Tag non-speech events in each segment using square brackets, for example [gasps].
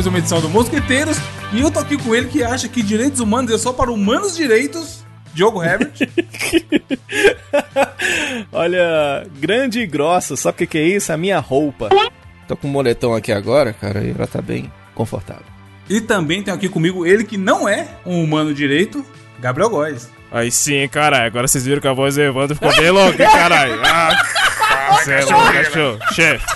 mais uma edição do Mosqueteiros e eu tô aqui com ele que acha que direitos humanos é só para humanos direitos. Diogo Herbert. [laughs] Olha, grande e grossa, sabe o que, que é isso? A minha roupa. Tô com um moletom aqui agora, cara, e ela tá bem confortável. E também tem aqui comigo ele que não é um humano direito, Gabriel Góes. Aí sim, caralho. Agora vocês viram que a voz do Evandro ficou bem louca, caralho. Ah, [laughs] é louco, cachorro. Chefe.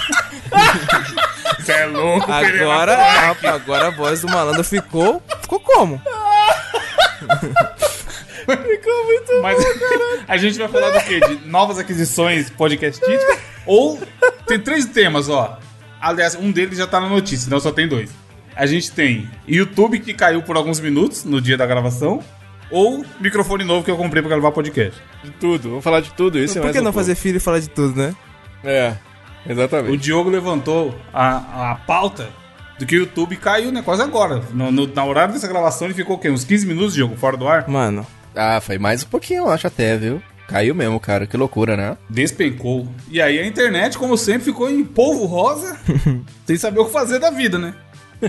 Você é louco, Agora, a, agora a voz do malandro ficou. Ficou como? [laughs] Mas a gente vai falar do quê? De novas aquisições podcastísticas? Ou tem três temas, ó. Aliás, um deles já tá na notícia, então só tem dois. A gente tem YouTube que caiu por alguns minutos no dia da gravação. Ou microfone novo que eu comprei pra gravar podcast. De tudo, vamos falar de tudo isso. é Por mais que um não pouco. fazer filho e falar de tudo, né? É, O exatamente. Diogo levantou a, a pauta do que o YouTube caiu, né? Quase agora. No, no- na horário dessa gravação ele ficou o quê? Uns 15 minutos, Diogo, fora do ar? Mano, Ah, foi mais um pouquinho, eu acho até, viu? Caiu mesmo, cara, que loucura, né? Despencou. E aí a internet, como sempre, ficou em polvo rosa, [laughs] sem saber o que fazer da vida, né?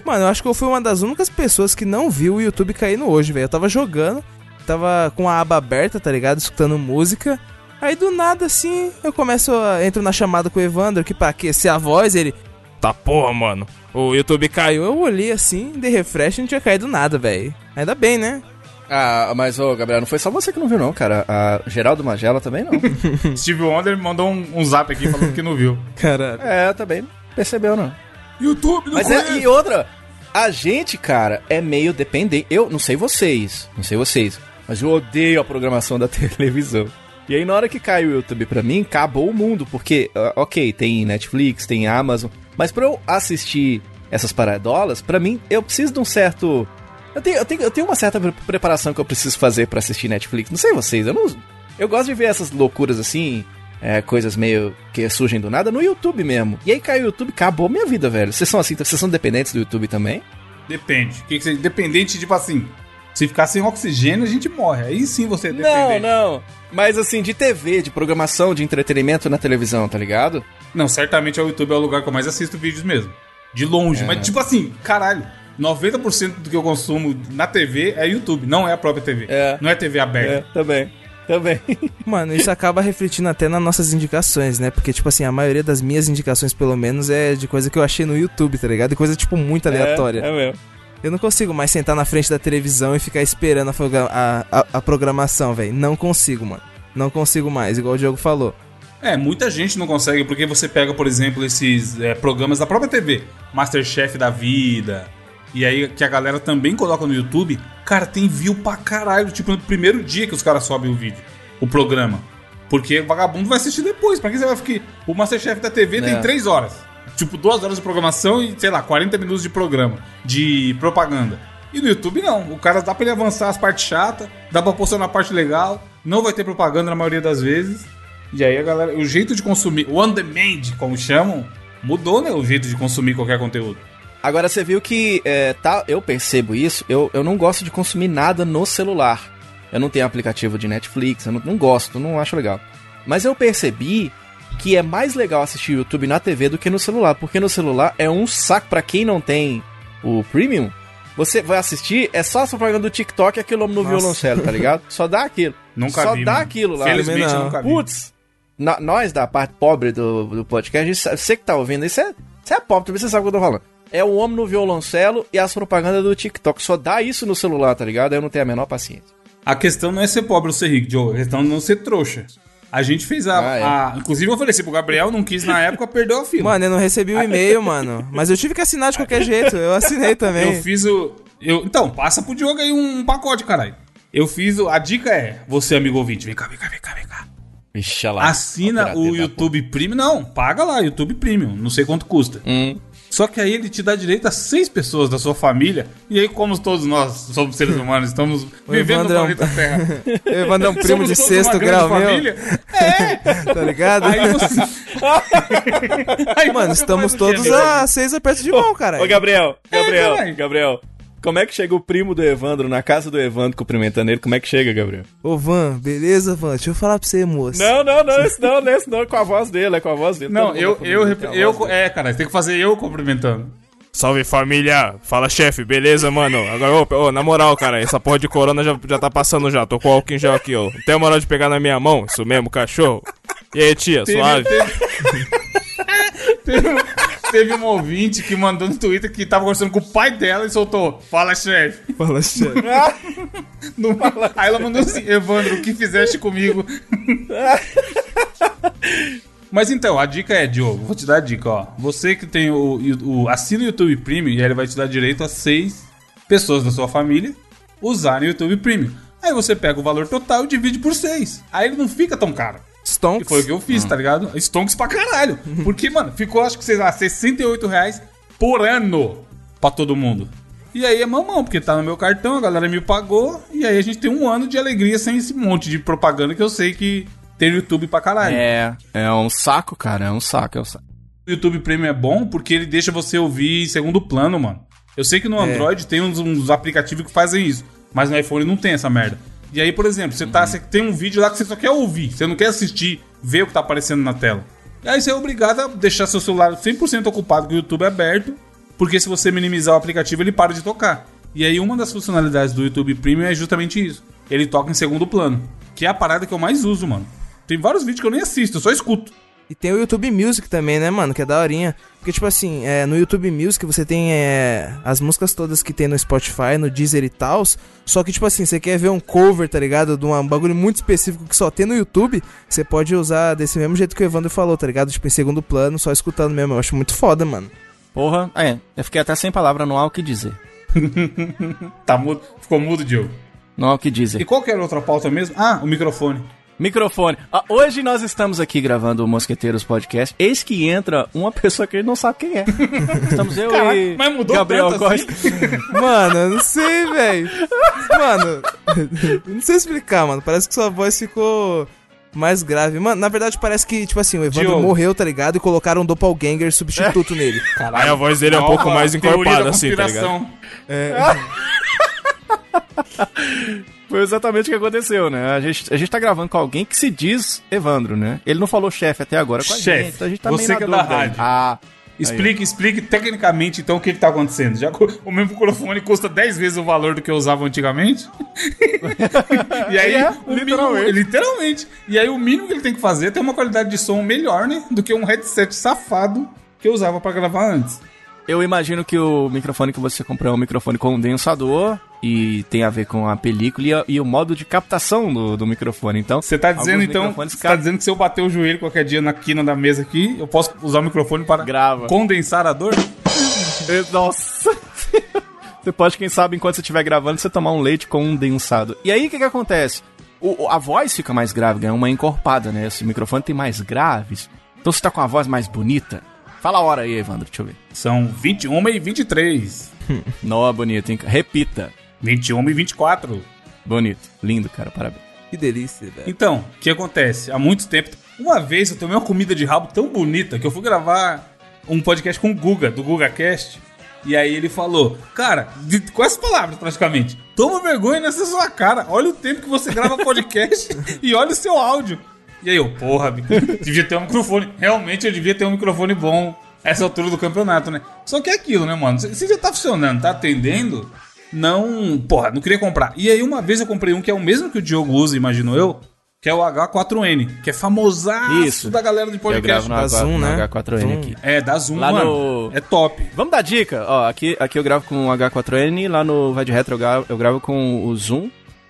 Mano, eu acho que eu fui uma das únicas pessoas que não viu o YouTube caindo hoje, velho. Eu tava jogando, tava com a aba aberta, tá ligado? Escutando música. Aí do nada, assim, eu começo a. Entro na chamada com o Evandro, que pra aquecer a voz, ele. Tá porra, mano. O YouTube caiu. Eu olhei assim, dei refresh e não tinha caído nada, velho. Ainda bem, né? Ah, mas, ô, Gabriel, não foi só você que não viu, não, cara. A Geraldo Magela também não. [laughs] Steve Wonder mandou um, um zap aqui falando que não viu. Caralho. é, também não percebeu, não. YouTube, não Mas é, e outra, a gente, cara, é meio dependente. Eu não sei vocês, não sei vocês, mas eu odeio a programação da [laughs] televisão. E aí, na hora que caiu o YouTube pra mim, acabou o mundo, porque, ah, ok, tem Netflix, tem Amazon, mas pra eu assistir essas paradolas, pra mim, eu preciso de um certo. Eu tenho, eu tenho, eu tenho uma certa pre- preparação que eu preciso fazer pra assistir Netflix. Não sei vocês, eu não. Eu gosto de ver essas loucuras assim, é, coisas meio que surgem do nada no YouTube mesmo. E aí caiu o YouTube, acabou minha vida, velho. Vocês são assim, vocês são dependentes do YouTube também? Depende. O que que você, dependente, tipo assim, se ficar sem oxigênio, a gente morre. Aí sim você é Não, não. Mas assim, de TV, de programação, de entretenimento na televisão, tá ligado? Não, certamente o YouTube é o lugar que eu mais assisto vídeos mesmo. De longe. É. Mas, tipo assim, caralho. 90% do que eu consumo na TV é YouTube, não é a própria TV. É. Não é TV aberta. É, também. Também. [laughs] Mano, isso acaba refletindo até nas nossas indicações, né? Porque, tipo assim, a maioria das minhas indicações, pelo menos, é de coisa que eu achei no YouTube, tá ligado? E coisa, tipo, muito aleatória. É, é mesmo. Eu não consigo mais sentar na frente da televisão e ficar esperando a, a, a- programação, velho. Não consigo, mano. Não consigo mais, igual o Diogo falou. É, muita gente não consegue, porque você pega, por exemplo, esses é, programas da própria TV, Masterchef da vida, e aí que a galera também coloca no YouTube, cara, tem view pra caralho, tipo, no primeiro dia que os caras sobem o vídeo, o programa. Porque o vagabundo vai assistir depois, pra que você vai ficar... O Masterchef da TV tem É. 3 horas, tipo, 2 horas de programação e, sei lá, 40 minutos de programa, de propaganda. E no YouTube não, o cara dá pra ele avançar as partes chatas, dá pra postar na parte legal, não vai ter propaganda na maioria das vezes. E aí a galera, o jeito de consumir, o on demand, como chamam, mudou, né? O jeito de consumir qualquer conteúdo. Agora você viu que é, tá, eu percebo isso, eu, eu não gosto de consumir nada no celular. Eu não tenho aplicativo de Netflix, eu não, não gosto, não acho legal. Mas eu percebi que é mais legal assistir YouTube na TV do que no celular, porque no celular é um saco pra quem não tem o premium. Você vai assistir, é só essa propaganda do TikTok e aquele homem no Nossa. violoncelo, tá ligado? [laughs] Só dá aquilo. Nunca só vi. dá mano. aquilo lá. Felizmente não. nunca vi. Putz, na- nós da parte pobre do, do podcast, isso- você que tá ouvindo isso, é, você é pobre, também você sabe o que eu tô falando. É o homem no violoncelo e as propagandas do TikTok. Só dá isso no celular, tá ligado? Eu não tenho a menor paciência. A questão não é ser pobre ou ser rico, Joe. A questão é não ser trouxa. A gente fez a, Ah, é. a- Inclusive, eu ofereci pro Gabriel, não quis na época, perdeu a fila. Mano, eu não recebi o e-mail, mano. Mas eu tive que assinar de qualquer jeito. Eu assinei [laughs] também. eu fiz o. Eu, então, passa pro Diogo aí um pacote, caralho. Eu fiz o. A dica é: você, amigo ouvinte, vem cá, vem cá, vem cá, vem cá. Olha lá. Assina o YouTube Premium. Não, paga lá, YouTube Premium. Não sei quanto custa. Hum. Só que aí ele te dá direito a seis pessoas da sua família. E aí, como todos nós somos seres humanos, estamos [laughs] vivendo no Evandro é um- planeta Terra. Eu ia mandar um primo somos de sexto grau meu. família. [laughs] É! Tá ligado? Aí você. [laughs] Aí Mano, estamos todos a seis apertos de mão, cara. Ô, Gabriel, Gabriel, caralho. Gabriel. Como é que chega o primo do Evandro na casa do Evandro cumprimentando ele? Como é que chega, Gabriel? Ô, Van, beleza, Van? Deixa eu falar pra você, moço. Não, não, não, esse não, esse não, é com a voz dele, é com a voz dele. Não, eu, da eu, eu, é, cara, tem que fazer eu cumprimentando. Salve família! Fala chefe, beleza, mano? Agora, ô, ô, na moral, cara, essa porra de corona já, já tá passando já. Tô com o álcool em gel aqui, ó. Não tem a moral de pegar na minha mão? Isso mesmo, cachorro? E aí, tia, suave? Teve, [laughs] [laughs] um- teve um ouvinte que mandou no Twitter que tava conversando com o pai dela e soltou: Fala, chefe. Fala, chefe. [laughs] No- Aí ela mandou assim: Evandro, o que fizeste comigo? Mas então, a dica é, Diogo, vou te dar a dica, ó. Você que tem o, o assina o YouTube Premium e ele vai te dar direito a seis pessoas da sua família usarem o YouTube Premium. Aí você pega o valor total e divide por seis. Aí ele não fica tão caro. Que Stonks. foi o que eu fiz, tá ligado? Stonks pra caralho. Porque, mano, ficou acho que, sei lá, 68 reais por ano pra todo mundo. E aí é mamão, porque tá no meu cartão, a galera me pagou, e aí a gente tem um ano de alegria sem esse monte de propaganda que eu sei que tem no YouTube pra caralho. É, é um saco, cara, é um saco, é um saco. O YouTube Premium é bom porque ele deixa você ouvir em segundo plano, mano. Eu sei que no Android tem uns, uns aplicativos que fazem isso, mas no iPhone não tem essa merda. E aí, por exemplo, você, tá, você tem um vídeo lá que você só quer ouvir, você não quer assistir, ver o que tá aparecendo na tela. E aí você é obrigado a deixar seu celular 100% ocupado com o YouTube aberto, porque se você minimizar o aplicativo, ele para de tocar. E aí uma das funcionalidades do YouTube Premium é justamente isso. Ele toca em segundo plano, que é a parada que eu mais uso, mano. Tem vários vídeos que eu nem assisto, eu só escuto. E tem o YouTube Music também, né, mano? Que é daorinha. Porque, tipo assim, é, no YouTube Music você tem é, as músicas todas que tem no Spotify, no Deezer e tal. Só que, tipo assim, você quer ver um cover, tá ligado? De um, bagulho muito específico que só tem no YouTube. Você pode usar desse mesmo jeito que o Evandro falou, tá ligado? Tipo, em segundo plano, só escutando mesmo. Eu acho muito foda, mano. Porra, é, eu fiquei até sem palavra, não há o que dizer. [laughs] Tá mudo, ficou mudo, Diogo. Não há o que dizer. E qual que era a outra pauta mesmo? Ah, o microfone. Microfone. Ah, hoje nós estamos aqui gravando o Mosqueteiros Podcast. Eis que entra uma pessoa que ele não sabe quem é. [laughs] Estamos eu Caraca, e mas mudou Gabriel tanto Costa. [laughs] Mano, eu não sei, velho. Mano, [laughs] não sei explicar, mano. Parece que sua voz ficou mais grave. Mano, na verdade parece que, tipo assim, o Evandro Diogo. morreu, tá ligado? E colocaram um doppelganger substituto nele. Aí a voz dele é um pouco mais encorpada, da assim, tá ligado? conspiração. Foi exatamente o que aconteceu, né? A gente, a gente tá gravando com alguém que se diz Evandro, né? Ele não falou chefe até agora com a Chefe, gente. Então a gente tá você meio que é da aí. rádio. Ah, Explique, explique tecnicamente então o que, que tá acontecendo. Já o mesmo microfone custa 10 vezes o valor do que eu usava antigamente. [laughs] e aí, É, o literalmente. Mínimo, literalmente. E aí, o mínimo que ele tem que fazer é ter uma qualidade de som melhor, né? Do que um headset safado que eu usava pra gravar antes. Eu imagino que o microfone que você comprou é um microfone condensador e tem a ver com a película e, a- e o modo de captação do, do microfone. Então, Você tá dizendo então, você tá dizendo que se eu bater o joelho qualquer dia na quina da mesa aqui, eu posso usar o microfone para Grava. condensar a dor? Nossa! [laughs] você pode, quem sabe, enquanto você estiver gravando, você tomar um leite condensado. E aí, o que que acontece? O- o- a voz fica mais grave, ganha uma encorpada, né? Esse microfone tem mais graves. Então você tá com a voz mais bonita. Fala a hora aí, Evandro, deixa eu ver. São 21 e 23. [laughs] Não, bonito, hein? Repita. 21 e 24. Bonito. Lindo, cara, parabéns. Que delícia, velho. Então, o que acontece? Há muito tempo, uma vez eu tomei uma comida de rabo tão bonita que eu fui gravar um podcast com o Guga, do GugaCast. E aí ele falou, cara, de- com essas palavras praticamente, toma vergonha nessa sua cara, olha o tempo que você grava podcast [laughs] e olha o seu áudio. E aí eu, porra, devia ter um microfone. Realmente eu devia ter um microfone bom essa altura do campeonato, né? Só que é aquilo, né, mano? Se já tá funcionando, tá atendendo, não. Porra, não queria comprar. E aí uma vez eu comprei um que é o mesmo que o Diogo usa, imagino eu, que é o H4N, que é famosaço Isso. da galera de Eu podcast. gravo no, da H, Zoom, no né? H4N Zoom. aqui. É, da Zoom, Lá mano. no- É top. Vamos dar dica? Ó, aqui, aqui eu gravo com o H4N, lá no Vai de Retro eu gravo, eu gravo com o Zoom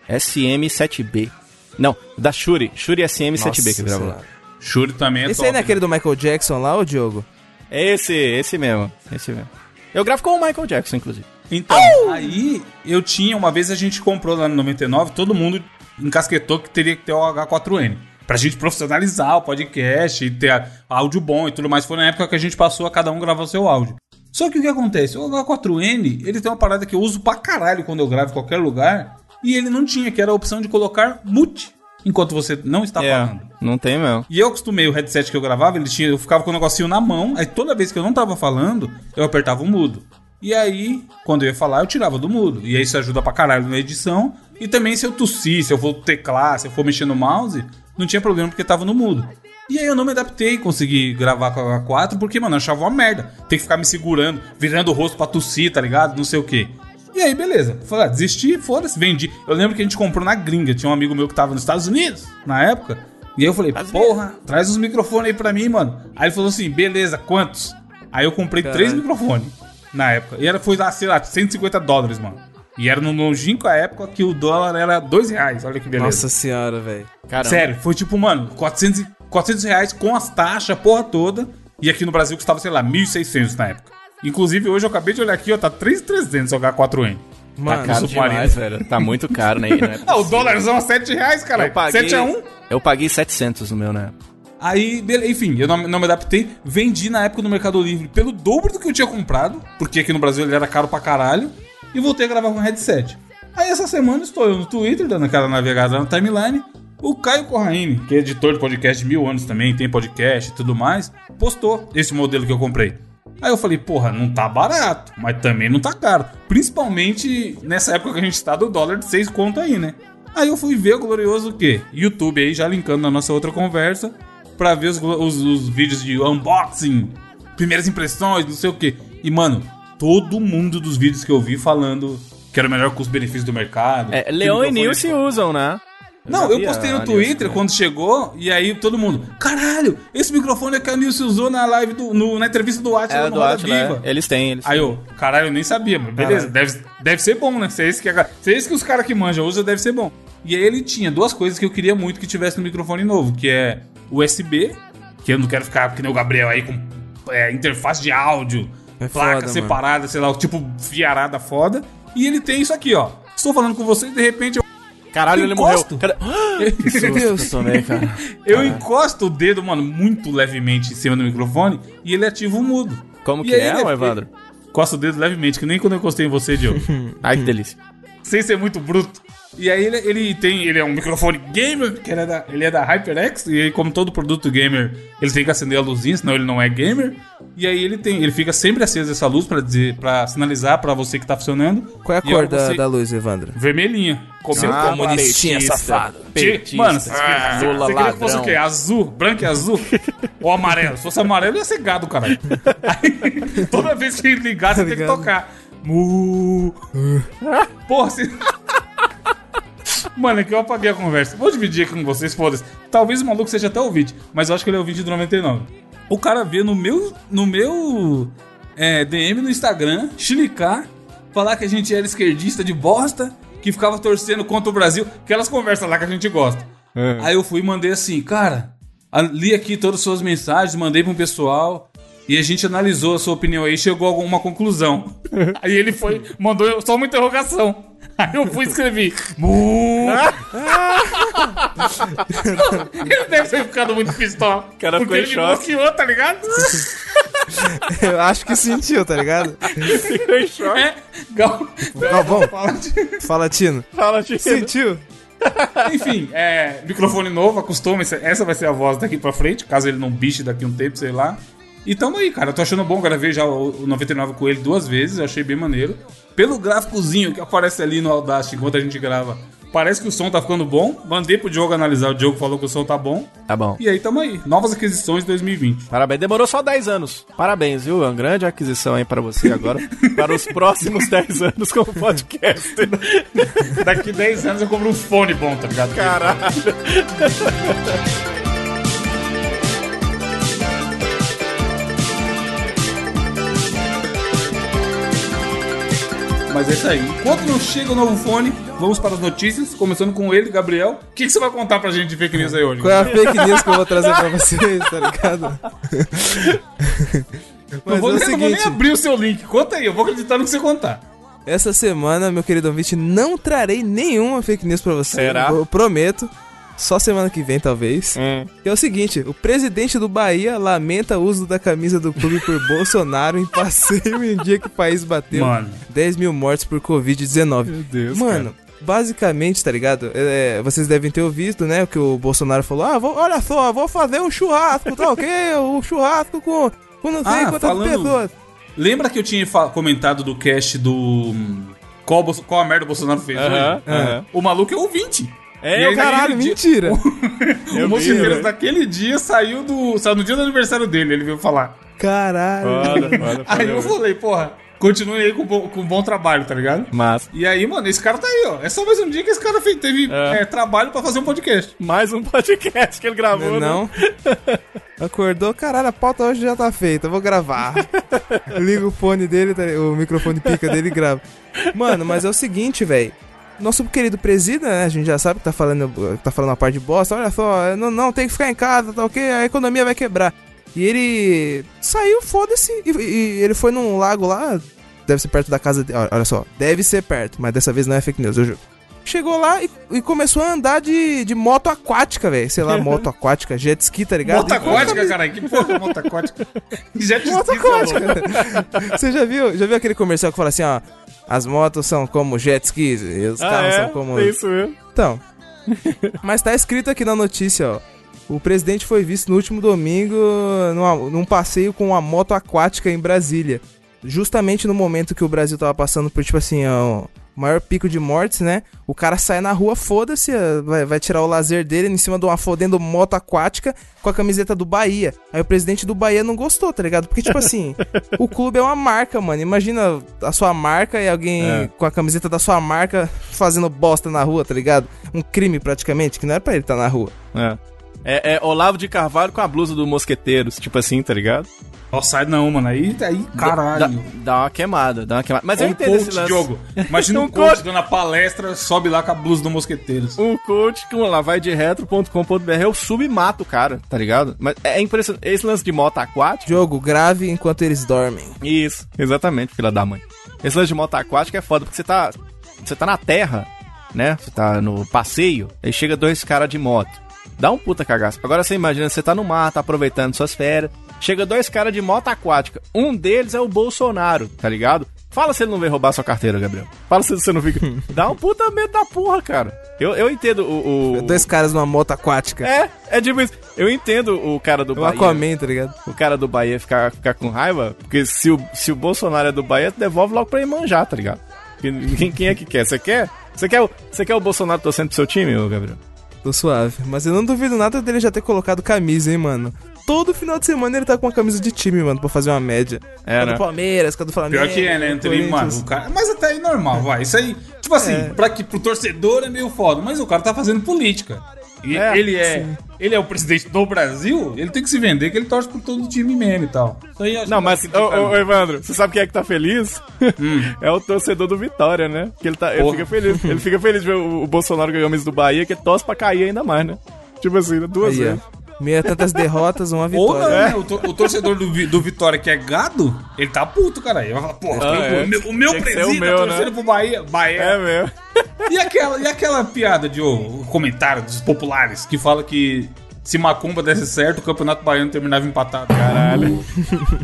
SM7B. Não, da Shure, Shure SM7B que eu gravo lá. Shure também é Esse top. aí não é aquele do Michael Jackson lá, ô Diogo? É esse, esse mesmo, esse mesmo. Eu gravo com o Michael Jackson, inclusive. Então, aí eu tinha, uma vez a gente comprou lá no 99, todo mundo encasquetou que teria que ter o H4N. Pra gente profissionalizar o podcast e ter a- áudio bom e tudo mais. Foi na época que a gente passou a cada um gravar o seu áudio. Só que o que acontece? O H4N, ele tem uma parada que eu uso pra caralho quando eu gravo em qualquer lugar. E ele não tinha, que era a opção de colocar mute enquanto você não está falando. não tem mesmo. E eu acostumei o headset que eu gravava, ele tinha, eu ficava com o negocinho na mão, aí toda vez que eu não tava falando, eu apertava o mudo. E aí, quando eu ia falar, eu tirava do mudo. E aí isso ajuda pra caralho na edição. E também se eu tossir, se eu for teclar, se eu for mexer no mouse, não tinha problema porque tava no mudo. E aí eu não me adaptei, consegui gravar com a H4, porque, mano, eu achava uma merda. Tem que ficar me segurando, virando o rosto pra tossir, tá ligado? Não sei o quê. E aí, beleza. Falei, ah, desisti, foda-se, vendi. Eu lembro que a gente comprou na gringa. Tinha um amigo meu que tava nos Estados Unidos, na época. E aí eu falei, porra, traz os microfones aí pra mim, mano. Aí ele falou assim, beleza, quantos? Aí eu comprei três microfones na época. E era, foi lá, sei lá, 150 dólares, mano. E era no longínqua época que o dólar era dois reais. Olha que beleza. Nossa senhora, velho. Sério, foi tipo, mano, 400, e- 400 reais com as taxas, a porra toda. E aqui no Brasil custava, sei lá, 1.600 na época. Inclusive, hoje eu acabei de olhar aqui, ó, tá 3.300 o H4N. Mano, Tá caro demais, velho. Tá muito caro, né? Não é [laughs] Ah, o dólarzão a 7 reais, cara. Eu paguei, 7 a 1. eu paguei 700 no meu, né? Aí, enfim, eu não, não me adaptei. Vendi na época no Mercado Livre pelo dobro do que eu tinha comprado, porque aqui no Brasil ele era caro pra caralho. E voltei a gravar com headset. Aí essa semana estou eu no Twitter, dando aquela navegada na timeline. O Caio Corraine, que é editor de podcast de mil anos também, tem podcast e tudo mais, postou esse modelo que eu comprei. Aí eu falei, porra, não tá barato, mas também não tá caro. Principalmente nessa época que a gente tá do dólar de 6 conto aí, né? Aí eu fui ver o glorioso o quê? YouTube aí, já linkando na nossa outra conversa, pra ver os, os- os vídeos de unboxing, primeiras impressões, não sei o quê. E, mano, todo mundo dos vídeos que eu vi falando que era o melhor custo-benefício do mercado. É, que Leon e microfone- Nilce usam, né? Não, eu postei no Twitter quando chegou, e aí todo mundo, caralho, esse microfone é que a Nilce usou na live, do, no- na entrevista do Atila É, no do Roda Atila, Viva. é. Eles têm, eles Aí eu, caralho, eu nem sabia, mas beleza, deve, deve ser bom, né? Se é, esse que, a- se é esse que os caras que manjam usam, deve ser bom. E aí ele tinha duas coisas que eu queria muito que tivesse no microfone novo, que é USB, que eu não quero ficar que nem o Gabriel aí com é, interface de áudio, É placa foda, separada, sei lá, tipo fiarada foda. E ele tem isso aqui, ó. Estou falando com vocês, de repente eu, Caralho, Eu ele morreu. encosto. Cara... [gasps] Que susto tomei, cara. eu encosto o dedo, mano, muito levemente em cima do microfone e ele ativa o mudo. Como E que é, ele- ô Evandro? Encosto o dedo levemente, que nem quando eu encostei em você, Diogo. Ai, [laughs] que delícia. sem ser muito bruto. E aí ele, ele tem, ele é um microfone gamer, que ele é, da, ele é da HyperX, e aí como todo produto gamer, ele tem que acender a luzinha, senão ele não é gamer. E aí ele tem, ele fica sempre acesa essa luz pra dizer, para sinalizar pra você que tá funcionando. Qual é a E cor da, você- da luz, Evandro? Vermelhinha. Como Ah, comunistinha petista, safado. Che- Mano, você, Ah, você Lula queria que fosse o quê? Azul? Branco e azul? Ou amarelo? Se fosse amarelo, ia ser gado, caralho. [laughs] Aí, toda vez que ligar, você tem que ligado? tocar. Mu. Porra, se... [laughs] Mano, é que eu apaguei a conversa. Vou dividir aqui com vocês, foda-se. Talvez o maluco seja até ouvinte, mas eu acho que ele é ouvinte do 99. O cara vê no meu, no meu é, DM no Instagram, chilicar, falar que a gente era esquerdista de bosta, que ficava torcendo contra o Brasil, aquelas conversas lá que a gente gosta. Aí eu fui e mandei assim, cara, li aqui todas as suas mensagens, mandei para um pessoal. E a gente analisou a sua opinião aí e chegou a alguma conclusão. [laughs] aí ele foi, mandou só uma interrogação. Aí eu fui e escrevi. Mu. [laughs] ele deve ter ficado muito pistola. O cara porque ficou em ele choque. bloqueou, tá ligado? [laughs] Eu acho que sentiu, tá ligado? Ficou em choque. É. Gal... Galvão, Fala fala, Tino. Fala, Tino. Sentiu? Enfim, é, microfone novo, acostuma. Essa vai ser a voz daqui pra frente, caso ele não biche daqui um tempo, sei lá. E tamo aí, cara. Eu tô achando bom. Gravei já o o 99 com ele duas vezes, eu achei bem maneiro. Pelo gráficozinho que aparece ali no Audacity enquanto a gente grava, parece que o som tá ficando bom. Mandei pro Diogo analisar, o Diogo falou que o som tá bom. Tá bom. E aí tamo aí. Novas aquisições 2020. Parabéns, demorou só 10 anos. Parabéns, viu? É uma grande aquisição aí para você agora. [laughs] para os próximos 10 anos como podcaster. Daqui 10 anos eu compro um fone bom, tá ligado? Caralho. [laughs] Mas é isso aí. Enquanto não chega o novo fone, vamos para as notícias. Começando com ele, Gabriel. O que, que você vai contar pra gente de fake news aí hoje? Qual é a fake news que eu vou trazer pra vocês, tá ligado? Não Mas vou, é o nem- não vou nem seguinte, abrir o seu link. Conta aí, eu vou acreditar no que você contar. essa semana, meu querido ouvinte, não trarei nenhuma fake news pra você. Será? Eu prometo. Só semana que vem, talvez. Hum. Que é o seguinte, o presidente do Bahia lamenta o uso da camisa do clube por [laughs] Bolsonaro em passeio em dia que o país bateu Mano. 10 mil mortes por Covid-19. Meu Deus, Mano, basicamente, tá ligado? É, vocês devem ter ouvido, né? O que o Bolsonaro falou. Ah, vou- olha só, vou fazer um churrasco, tá ok? O [laughs] churrasco com, com não sei Ah, quantas falando- pessoas. Lembra que eu tinha comentado do cast do. hum, Qual, qual a merda o Bolsonaro fez Aham, hoje? aham. O maluco é ouvinte. É, aí, Caralho, dia- mentira. [laughs] O Mosqueteiros daquele dia saiu do. Saiu no dia do aniversário dele, ele veio falar. Caralho. Foda, foda, [laughs] Aí eu foda. falei, porra, continue aí com, bo- com bom trabalho, tá ligado? Mas, E aí, mano, esse cara tá aí, ó. É só mais um dia que esse cara fez, teve É. é, trabalho pra fazer um podcast. mais um podcast que ele gravou, né? Não. [laughs] Acordou, caralho, a pauta hoje já tá feita, eu vou gravar. Liga o fone dele, tá- o microfone pica dele e grava. Mano, mas é o seguinte, velho. Nosso querido presida, né? A gente já sabe que tá falando, tá falando a parte de bosta. Olha só, não, não, tem que ficar em casa, tá ok? A economia vai quebrar. E ele saiu, foda-se. E, e ele foi num lago lá. Deve ser perto da casa dele. Olha só, deve ser perto, mas dessa vez não é fake news, eu juro. Chegou lá e, e começou a andar de, de moto aquática, velho. Sei lá, moto aquática, jet ski, tá ligado? Moto aquática, caralho. Que porra, moto aquática. [laughs] Já te Moto esqueci, aquática. louco. Você já viu, já viu aquele comercial que fala assim, ó, as motos são como jet skis e os Ah, carros é? são como... É isso mesmo. Então, [laughs] mas tá escrito aqui na notícia, ó. O presidente foi visto no último domingo numa- num passeio com uma moto aquática em Brasília. Justamente no momento que o Brasil tava passando por, tipo assim, ó, maior pico de mortes, né? O cara sai na rua, foda-se, ó, vai, vai tirar o lazer dele em cima de uma fodendo moto aquática com a camiseta do Bahia. Aí o presidente do Bahia não gostou, tá ligado? Porque, tipo assim, [laughs] o clube é uma marca, mano. Imagina a sua marca e alguém É. com a camiseta da sua marca fazendo bosta na rua, tá ligado? Um crime praticamente, que não era pra ele estar na rua. É. É, é Olavo de Carvalho com a blusa do Mosqueteiros, tipo assim, tá ligado? Sai não, mano. Aí, aí Dá, caralho. dá uma queimada, dá uma queimada. Mas eu um entendo coach, esse lance. Diogo. Imagina [laughs] um, Um coach coach. dando a palestra, sobe lá com a blusa do Mosqueteiros. Um coach com lá vai de retro.com.br, eu submato o cara, tá ligado? Mas é impressionante. Esse lance de moto aquática. Jogo grave enquanto eles dormem. Isso, exatamente, filha da mãe. Esse lance de moto aquática é foda, porque você tá. Você tá na terra, né? Você tá no passeio, aí chega dois caras de moto. Dá um puta cagaço. Agora você imagina, você tá no mar, tá aproveitando suas férias. Chega dois caras de moto aquática. Um deles é o Bolsonaro, tá ligado? Fala se ele não veio roubar sua carteira, Gabriel. Fala se você não fica. [laughs] Dá um puta medo da porra, cara. Eu, eu entendo o. o- Dois caras numa moto aquática. É, é tipo isso. Eu entendo o cara do O Bahia. Aquaman, tá ligado? O cara do Bahia ficar, ficar com raiva, porque se o, se o Bolsonaro é do Bahia, devolve logo pra Imanjá, tá ligado? Quem, quem é que quer? Você quer? Você quer, o- você quer o Bolsonaro torcendo pro seu time, ô Gabriel? Tô suave. Mas eu não duvido nada dele já ter colocado camisa, hein, mano. Todo final de semana ele tá com uma camisa de time, mano, pra fazer uma média. É, né? do Palmeiras, do Flamengo. Pior que é, né? Nem, mano, cara... Mas até aí normal, vai. Isso aí, tipo assim, É. pra que, pro torcedor é meio foda, mas o cara tá fazendo política. E É, ele é. Ele é o presidente do Brasil, ele tem que se vender que ele torce por todo o time mesmo e tal. Aí Não, que mas, ô, ô, ô, Evandro, você sabe quem é que tá feliz? [laughs] é o torcedor do Vitória, né? Que ele, tá, ele Porra. fica feliz. Ele fica feliz de ver o, o Bolsonaro ganhar o do Bahia, que ele torce pra cair ainda mais, né? Tipo assim, duas Aí, vezes. ó. Meia tantas derrotas, uma Ou vitória. não, É. né? O, tor- o torcedor do, Vi- do Vitória que é gado, ele tá puto, cara. Ele vai falar, porra, Ah, o é. meu, o meu que ser presídio o meu, tá torcendo né? pro Bahia. Bahia. É mesmo. [laughs] E, aquela, e aquela piada de o comentário dos populares que fala que se Macumba desse certo, o Campeonato Baiano terminava empatado. Caralho.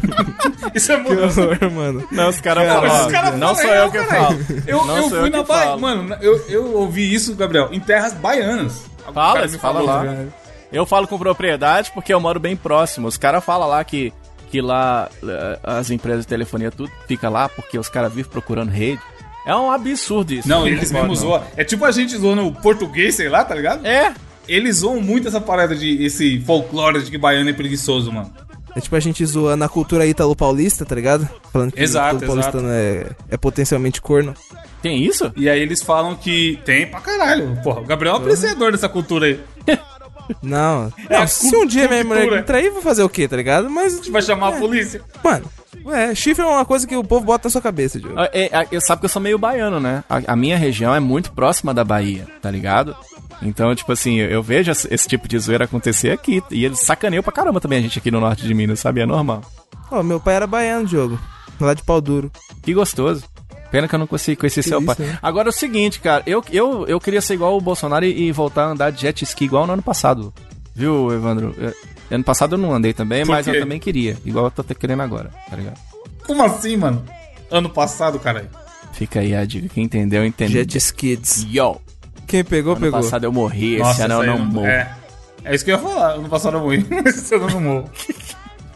[laughs] Isso é Que muito. horror, mano. Não, os caras Não, falam. os caras Não sou eu que caralho. falo. Eu, Não eu fui eu na Bahia. Mano, eu, eu ouvi isso, Gabriel, em terras baianas. O Fala, cara me fala lá. ligado? Eu falo com propriedade porque eu moro bem próximo. Os caras falam lá que, que lá eh, as empresas de telefonia tudo fica lá porque os caras vivem procurando rede. É um absurdo isso. Não, eles mesmo zoam. É tipo a gente zoando o português, sei lá, tá ligado? É, Eles zoam muito essa parada de esse folclore de que baiano é preguiçoso, mano. É tipo a gente zoando a cultura ítalo-paulista, tá ligado? Falando que Exato, todo paulistano é, é potencialmente corno. tem isso? E aí eles falam que tem pra caralho. Porra, o Gabriel é um apreciador dessa cultura aí. [laughs] Não. É, não se um dia minha mulher me trair, vou fazer o quê, tá ligado? Mas. A gente vai chamar a polícia. Mano, é, chifre é uma coisa que o povo bota na sua cabeça, Diogo. Ah, é, ah, Eu sabe que eu sou meio baiano, né? A, a minha região é muito próxima da Bahia, tá ligado? Então, tipo assim, eu, eu vejo esse, esse tipo de zoeira acontecer aqui. E eles sacaneiam pra caramba também a gente aqui no norte de Minas, sabe? É normal. Ó, meu pai era baiano, Diogo. Lá de pau duro. Que gostoso. Pena que eu não conheci conhecer seu isso, pai. né? Agora é o seguinte, cara, eu, eu, eu queria ser igual o Bolsonaro e, e voltar a andar de jet ski igual no ano passado. Viu, Evandro? Eu- ano passado eu não andei também, Por mas eu quê? também queria. Igual eu tô te- querendo agora, tá ligado? Como assim, mano? Ano passado, caralho. Fica aí a dica. Quem entendeu, entendeu. Jet Skids. Yo! Quem pegou, Ano pegou. passado eu morri, esse ano eu aí não morro. É, é isso que eu ia falar. Ano passado eu morri, [laughs] esse ano eu não morro. [laughs]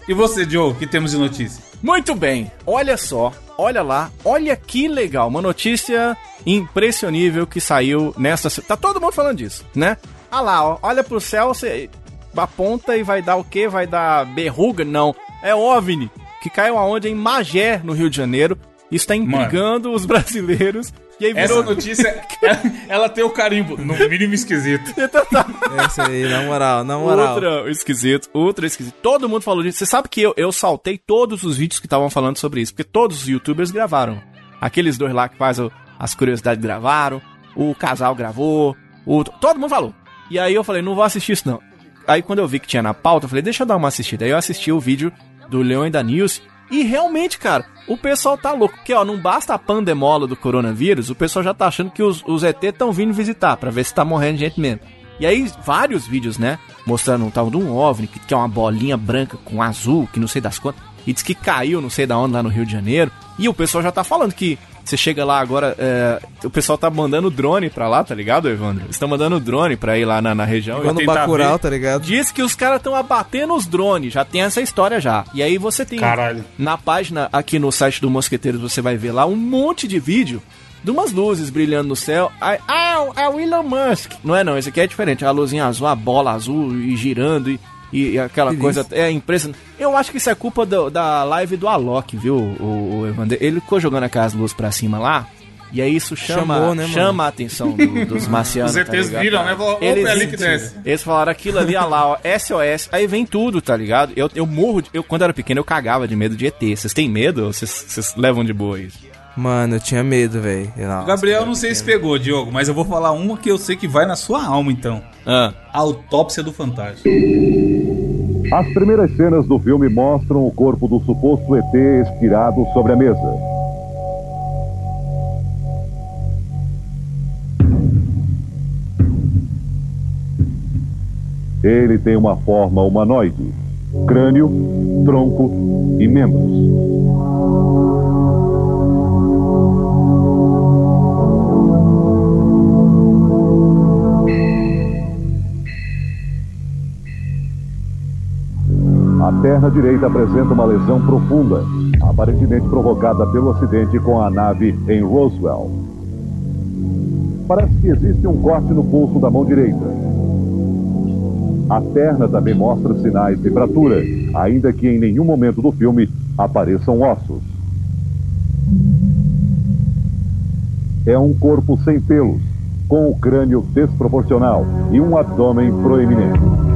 E você, Joe, que temos de notícia? Muito bem, olha só, olha lá, olha que legal, uma notícia impressionível que saiu nessa. Tá todo mundo falando disso, né? Ah lá, ó, olha pro céu, você aponta e vai dar o quê? Vai dar berruga? Não, é OVNI, que caiu aonde? Em Magé, no Rio de Janeiro. Isso tá intrigando os [laughs] brasileiros. E aí Essa virou. notícia, [laughs] ela, ela tem o carimbo, no mínimo esquisito. [laughs] É isso aí, na moral, na moral. Ultra esquisito, ultra esquisito. Todo mundo falou disso. Você sabe que eu, eu saltei todos os vídeos que estavam falando sobre isso, porque todos os youtubers gravaram. Aqueles dois lá que fazem as curiosidades gravaram, o casal gravou, o, todo mundo falou. E aí eu falei, não vou assistir isso não. Aí quando eu vi que tinha na pauta, eu falei, deixa eu dar uma assistida. Aí eu assisti o vídeo do Leon e da News. E realmente, cara, o pessoal tá louco. Porque, ó, não basta a pandemola do coronavírus, o pessoal já tá achando que os, os ET estão vindo visitar pra ver se tá morrendo gente mesmo. E aí, vários vídeos, né? Mostrando um tal de um OVNI, que, que é uma bolinha branca com azul, que não sei das quantas. E diz que caiu, não sei da onde, lá no Rio de Janeiro. E o pessoal já tá falando que você chega lá agora, é, o pessoal tá mandando drone pra lá, tá ligado, Evandro? Eles estão mandando drone pra ir lá na, na região. Igual no Bacurau, ver. tá ligado? Diz que os caras estão abatendo os drones, já tem essa história já. E aí você tem Caralho. na página aqui no site do Mosqueteiros, você vai ver lá um monte de vídeo de umas luzes brilhando no céu. Aí, ah, é o Elon Musk. Não é não, esse aqui é diferente. A luzinha azul, a bola azul e girando e, e- e aquela Que coisa. isso? É impressionante. Eu acho que isso é culpa do- da live do Alok, viu, o, o Evander? Ele ficou jogando aquelas luzes pra cima lá. E aí isso chama, Chamou, né, chama a atenção do- dos marcianos. Os tá ETs ligado? viram, né? Opa, Eles, é ali que desce. eles falaram aquilo ali, olha lá, ó, SOS. Aí vem tudo, tá ligado? Eu, eu morro. De, eu, quando era pequeno, eu cagava de medo de ET. Vocês têm medo ou vocês- levam de boa isso? Mano, eu tinha medo, velho. O Gabriel, não sei se pegou, Diogo, mas eu vou falar uma que eu sei que vai na sua alma, então. Ah. Autópsia do Fantasma. As primeiras cenas do filme mostram o corpo do suposto ET estirado sobre a mesa. Ele tem uma forma humanoide: crânio, tronco e membros. Perna direita apresenta uma lesão profunda, aparentemente provocada pelo acidente com a nave em Roswell. Parece que existe um corte no pulso da mão direita. A perna também mostra sinais de fratura, ainda que em nenhum momento do filme apareçam ossos. É um corpo sem pelos, com o crânio desproporcional e um abdômen proeminente.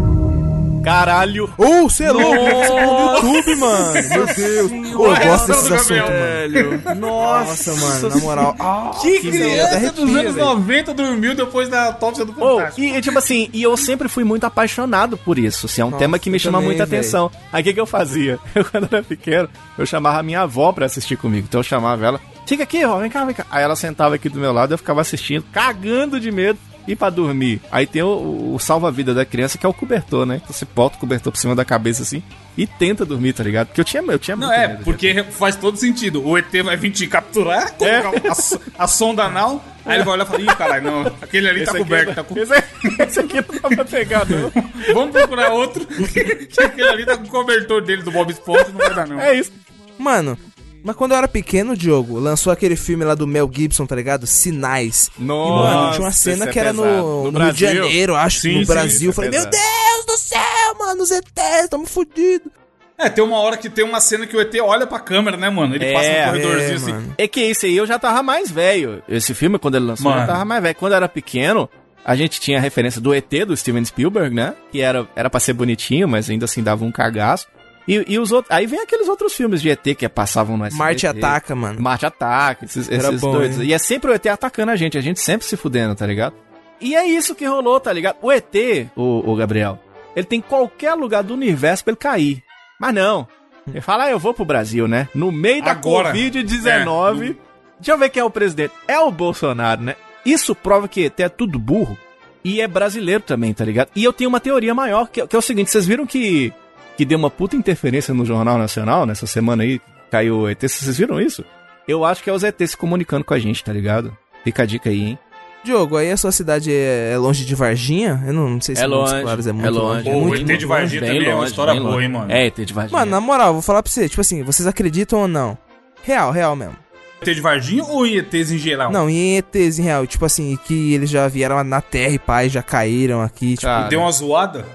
Caralho! É? Isso é no YouTube, mano. Meu Deus. Ô, eu gosto desses assuntos, mano. Nossa, mano, na moral. Ah, Que que criança até dos arrepia, anos velho. 90 dormiu depois da autópsia do Oh, Fantasma. e, tipo assim, e eu sempre fui muito apaixonado por isso. Assim, é um Nossa, tema que me chama também, muita velho. atenção. Aí o que, que eu fazia? [laughs] Eu, quando era pequeno, eu chamava a minha avó pra assistir comigo. Então eu chamava ela, fica aqui, ó, vem cá, vem cá. Aí ela sentava aqui do meu lado, eu ficava assistindo, cagando de medo. E pra dormir? Aí tem o, o salva-vida da criança, que é o cobertor, né? Então você bota o cobertor por cima da cabeça assim e tenta dormir, tá ligado? Porque eu tinha, eu tinha Não, muito é, medo porque faz todo sentido. O ET vai vir te capturar, colocar a, so- a sonda anal, aí ele vai olhar e fala, ih, caralho, não, aquele ali tá Esse aqui coberto, não- tá co... Esse, esse aqui não dá pra pegar, não. [laughs] Vamos procurar outro, [laughs] que aquele ali tá com o cobertor dele do Bob Esponja, não vai dar não. É isso. Mano, mas quando eu era pequeno, Diogo, lançou aquele filme lá do Mel Gibson, tá ligado? Sinais. e, mano, tinha uma cena é que era pesado. no, no Rio de Janeiro, acho, Sim, no sim, Brasil. Eu é falei, meu pesado. Deus do céu, mano, os ETs, tamo fudidos. É, tem uma hora que tem uma cena que o ET olha pra câmera, né, mano? Ele É, passa no corredorzinho é, assim. mano. É que esse aí eu já tava mais velho. Esse filme, quando ele lançou, eu já Mano. tava mais velho. Quando eu era pequeno, a gente tinha a referência do ET, do Steven Spielberg, né? Que era, era pra ser bonitinho, mas ainda assim dava um cagaço. E, e os outros. Aí vem aqueles outros filmes de ET que passavam no SBT. Marte ataca, mano. Marte ataca, esses, Era esses bom, doidos. hein? E é sempre o ET atacando a gente, a gente sempre se fudendo, tá ligado? E é isso que rolou, tá ligado? O ET, o, o Gabriel, ele tem qualquer lugar do universo pra ele cair. Mas não. Ele fala, ah, eu vou pro Brasil, né? No meio da Agora. Covid-19. É. Deixa eu ver quem é o presidente. É o Bolsonaro, né? Isso prova que ET é tudo burro. E é brasileiro também, tá ligado? E eu tenho uma teoria maior, que, é- que é o seguinte: vocês viram que, que deu uma puta interferência no Jornal Nacional nessa semana aí? Caiu o ET, vocês viram isso? Eu acho que é os ET se comunicando com a gente, tá ligado? Fica a dica aí, hein? Diogo, aí a sua cidade é, é longe de Varginha? Eu não, não sei se É Montes longe, Claros é é muito longe. Pô, o muito, ET muito de Varginha também é uma longe, história boa, longe. hein, mano. É, ET de Varginha. Mano, na moral, vou falar pra você, tipo assim, vocês acreditam ou não? Real, real mesmo. ET de Varginha ou em ETs em geral? Não, em ETs, em real, tipo assim, que eles já vieram na Terra e pai já caíram aqui, tipo, Cara, Deu uma zoada?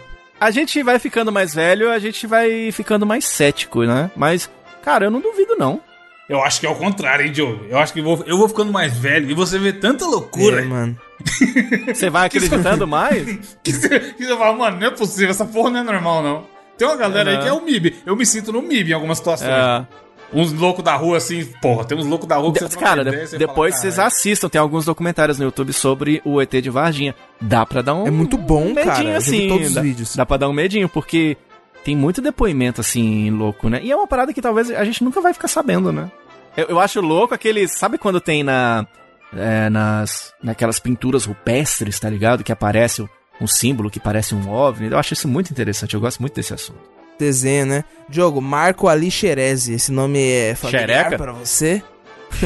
A gente vai ficando mais velho, a gente vai ficando mais cético, né? Mas, cara, eu não duvido, não. Eu acho que é o contrário, hein, Diogo? Eu acho que eu vou, eu vou ficando mais velho e você vê tanta loucura é, mano. [laughs] Você vai acreditando mais? [laughs] que você, que você fala, mano, não é possível, essa porra não é normal, não. Tem uma galera aí Uhum. que é o MIB. Eu me sinto no MIB em algumas situações. É. Uns loucos da rua, assim, porra, tem uns loucos da rua que De- você troca cara, de- você depois fala, vocês assistam, tem alguns documentários no YouTube sobre o ET de Varginha. Dá pra dar um É muito bom, um cara. medinho vi assim. todos os dá, vídeos. dá pra dar um medinho, porque tem muito depoimento assim louco, né? E é uma parada que talvez a gente nunca vai ficar sabendo, né? Eu, eu acho louco aqueles, sabe quando tem na é, nas naquelas pinturas rupestres, tá ligado? Que aparece um, um símbolo que parece um OVNI. Eu acho isso muito interessante, eu gosto muito desse assunto. Desenho, né? Diogo, Marco Ali Xerezi, esse nome é familiar Xereca? pra você?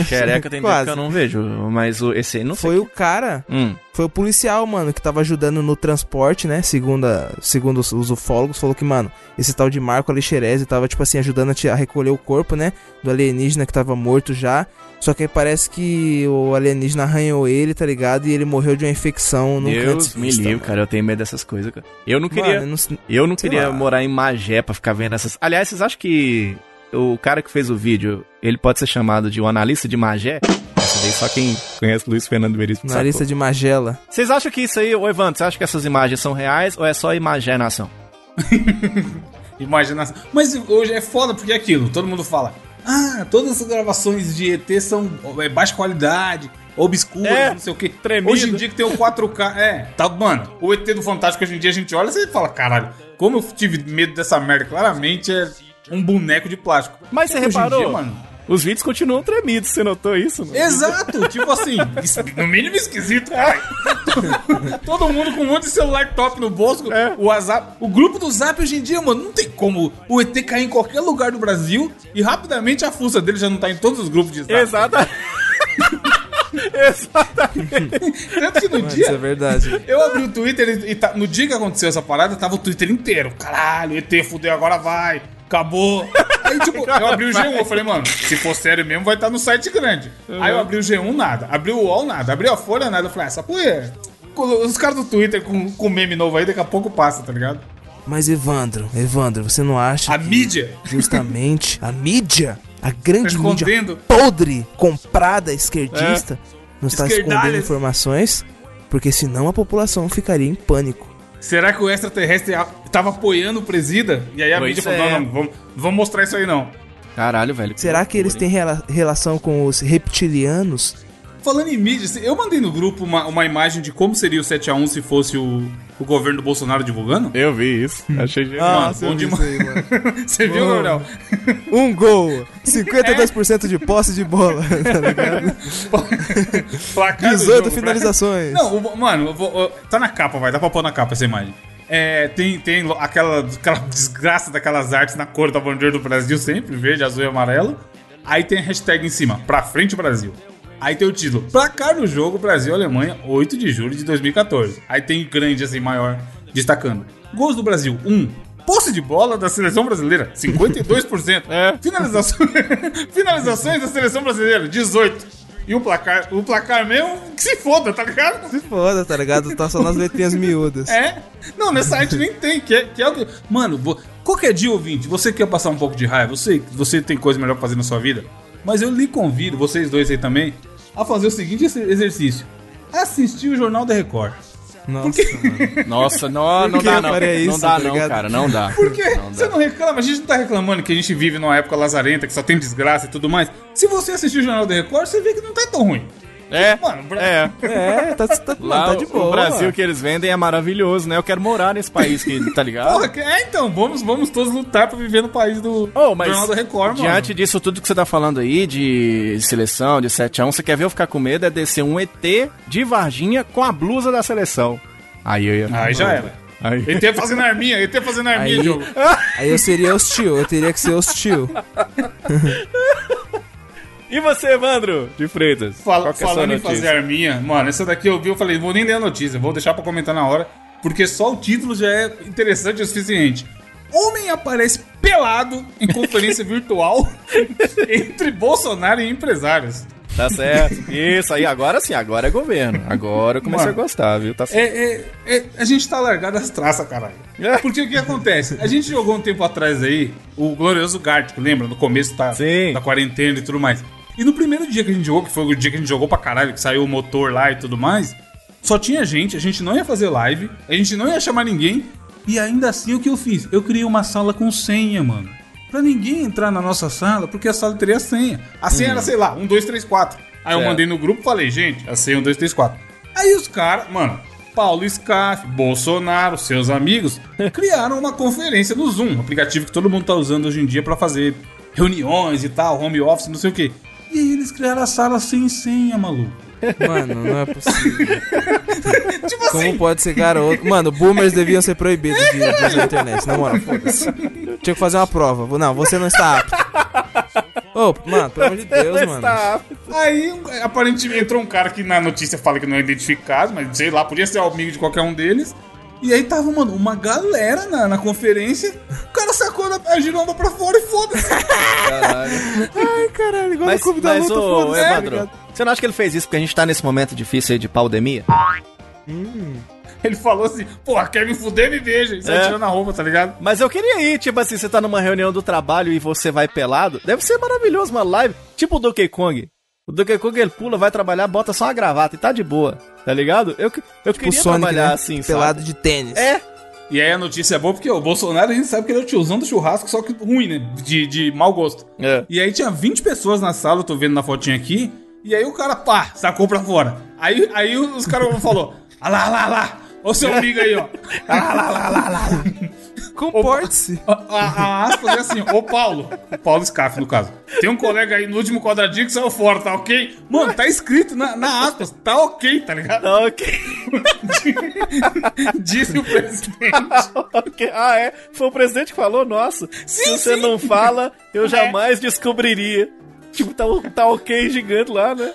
Xereca tem [laughs] tempo que eu não vejo, mas o, esse aí não. Foi o cara, Hum. foi o policial, mano, que tava ajudando no transporte, né? Segundo, a- segundo os, os ufólogos, falou que, mano, esse tal de Marco Alixerez tava, tipo assim, ajudando a, ti- a recolher o corpo, né? Do alienígena que tava morto já. Só que aí parece que o alienígena arranhou ele, tá ligado? E ele morreu de uma infecção no Deus me livre, cara, eu tenho medo dessas coisas, cara. Eu não queria, Mano, eu não- eu não queria lá. morar em Magé pra ficar vendo essas. Aliás, vocês acham que o cara que fez o vídeo, ele pode ser chamado de um analista de Magé? Só quem conhece o Luiz Fernando Veríssimo na lista de Magela. Vocês acham que isso aí, ô Evandro, você acha que essas imagens são reais ou é só imaginação? [laughs] Imaginação. Mas hoje é foda porque é aquilo, todo mundo fala. Ah, todas as gravações de ET são é, baixa qualidade, obscuras, É, não sei o que. tremido. Hoje em dia que tem o 4K. É, tá, mano, o ET do Fantástico hoje em dia a gente olha e você fala, caralho, como eu tive medo dessa merda. Claramente é um boneco de plástico. Mas você Hoje em reparou? dia, mano. Os vídeos continuam tremidos, você notou isso? Mano? Exato, tipo assim, no mínimo esquisito, cara. [laughs] Todo mundo com um monte de celular top no bolso. É. O WhatsApp, o grupo do Zap hoje em dia, mano, não tem como o ET cair em qualquer lugar do Brasil e rapidamente a fuça dele já não tá em todos os grupos de Zap. Exata. [laughs] Exatamente. Tanto que no Mano, isso é dia. verdade. Eu abri o Twitter e, e tá- no dia que aconteceu essa parada, tava o Twitter inteiro. Caralho, ET fudeu, agora vai. Acabou. Aí, tipo, eu abri o G1, eu falei, mano, se for sério mesmo, vai estar no site grande. Aí eu abri o G1, nada. Abri o UOL, nada. Abri a Folha, nada. Eu falei, ah, essa porra é... Os caras do Twitter com, com meme novo aí, daqui a pouco passa, tá ligado? Mas Evandro, Evandro, você não acha A que mídia justamente a mídia, a grande Tá mídia podre, comprada esquerdista, não está escondendo informações? Porque senão a população ficaria em pânico. Será que o extraterrestre tava apoiando o presida? E aí a Pois mídia falou, é. não, não, vamos, vamos mostrar isso aí não. Caralho, velho. Será que eles têm rela- relação com os reptilianos? Falando em mídia, eu mandei no grupo uma, uma imagem de como seria o 7x1 se fosse o, o governo do Bolsonaro divulgando. Eu vi isso. Achei genial. Mano, bom demais. [laughs] Você viu, Gabriel? [laughs] Um gol, 52% de posse de bola, [laughs] tá ligado? Placar do 18 jogo, finalizações. Não, o- mano, tá na capa, vai. Dá pra pôr na capa essa imagem. É, tem, tem aquela, aquela desgraça daquelas artes na cor da bandeira do Brasil sempre, verde, azul e amarelo. Aí tem a hashtag em cima, pra frente Brasil. Aí tem o título, placar do jogo Brasil-Alemanha, 8 de julho de 2014. Aí tem grande assim, maior, destacando. Gols do Brasil, 1. Posse de bola da seleção brasileira, 52%. [laughs] É. Finalizações, [laughs] finalizações da seleção brasileira, 18%. E o placar, o placar mesmo, que se foda, tá ligado? Se foda, tá ligado? Tá só nas letrinhas miúdas. É. Não, nessa arte nem tem, que é, que é o que. Mano, qualquer dia, ouvinte, você quer passar um pouco de raiva, você, você tem coisa melhor pra fazer na sua vida, mas eu lhe convido, vocês dois aí também, a fazer o seguinte ex- exercício: assistir o Jornal da Record. Nossa, mano. [laughs] Nossa, não, não dá não. faria não isso, dá tá não, cara, não dá. [laughs] Por quê? Não Você dá. não reclama? A gente não tá reclamando que a gente vive numa época lazarenta, que só tem desgraça e tudo mais. Se você assistir o Jornal da Record, você vê que não tá tão ruim. É, Mano, Bra- é. É, tá, tá, mano, Lá tá de o- boa. o Brasil que eles vendem é maravilhoso, né? Eu quero morar nesse país que, tá ligado? Porra, é então, vamos, vamos todos lutar pra viver no país do Oh, mas Jornal da Record, mano. diante disso tudo que você tá falando aí, de seleção, de 7x1, você quer ver eu ficar com medo? É descer um ET de Varginha com a blusa da seleção. Aí eu ia... Aí já era. Aí... ET fazendo arminha, ET fazendo arminha, Aí, jogo. aí eu seria hostil, eu teria que ser hostil. [laughs] E você, Evandro de Freitas? Fala- é falando em fazer arminha, mano, essa daqui eu vi, eu falei, vou nem ler a notícia, vou deixar pra comentar na hora, porque só o título já é interessante o suficiente. Homem aparece pelado em conferência [laughs] virtual entre Bolsonaro e empresários. Tá certo. Isso aí, agora sim, agora é governo. Agora eu comecei Mano, a gostar, viu? Tá certo. É, é- é- a gente tá largado as traças, caralho. É. Porque o que acontece? A gente jogou um tempo atrás aí o glorioso Gártico, lembra? No começo da, Sim. da quarentena e tudo mais. E no primeiro dia que a gente jogou, que foi o dia que a gente jogou pra caralho, que saiu o motor lá e tudo mais, só tinha gente, a gente não ia fazer live, a gente não ia chamar ninguém, e ainda assim o que eu fiz? Eu criei uma sala com senha, mano. Pra ninguém entrar na nossa sala, porque a sala teria senha. A senha era, sei lá, 1, 2, 3, 4. Aí eu Certo. mandei no grupo e falei, gente, a senha 1, 2, 3, 4. Aí os caras, mano, Paulo Scaff, Bolsonaro, seus amigos, [laughs] criaram uma conferência no Zoom, um aplicativo que todo mundo tá usando hoje em dia pra fazer reuniões e tal, home office, não sei o quê. E aí eles criaram a sala sem senha, maluco. Mano, não é possível. [laughs] Tipo Como assim, pode ser garoto? Mano, boomers deviam ser proibidos de, de usar a internet, na moral, foda-se. Tinha que fazer uma prova. Não, você não está apto. Ô, mano, pelo amor de Deus, mano. Aí aparentemente entrou um cara que na notícia fala que não é identificado, mas sei lá, podia ser amigo de qualquer um deles. E aí tava, mano, uma galera na, na conferência. O cara sacou a giromba pra fora e foda-se. [laughs] Caralho. Ai, caralho, igual Mas, no clube da mas luta, ô, foda-se. tá Evandro, ligado? você não acha que ele fez isso porque a gente tá nesse momento difícil aí de pandemia? Ele falou assim, porra, quer me fuder, me veja. E saiu É. tirando a roupa, tá ligado? Mas eu queria ir, tipo assim, você tá numa reunião do trabalho e você vai pelado. Deve ser maravilhoso uma live, tipo o Donkey Kong. O Donkey Kong ele pula, vai trabalhar, bota só uma gravata e tá de boa, tá ligado? Eu, eu Tipo queria Sonic, trabalhar né? assim, Pelado sabe? de tênis. É, E aí a notícia é boa porque o Bolsonaro a gente sabe que ele é o tiozão do churrasco, só que ruim, né? De, de mau gosto. É. E aí tinha 20 pessoas na sala, eu tô vendo na fotinha aqui. E aí o cara, pá, sacou pra fora. Aí, aí os caras falaram, ah lá, ah lá, ah lá. Ô seu amigo aí, ó. [laughs] Ah lá, lá, lá, lá, lá, lá. Comporte-se. A, a- a aspas é assim, ô Paulo. O Paulo Scaff, no caso. Tem um colega aí no último quadradinho que saiu fora, tá ok? Mano, tá escrito na, na aspas, tá ok, tá ligado? tá ok. [laughs] Disse o presidente. [laughs] Ah, é? Foi o presidente que falou? Nossa, se Sim, você sim. não fala, eu É. jamais descobriria. Tipo, tá, tá ok gigante lá, né?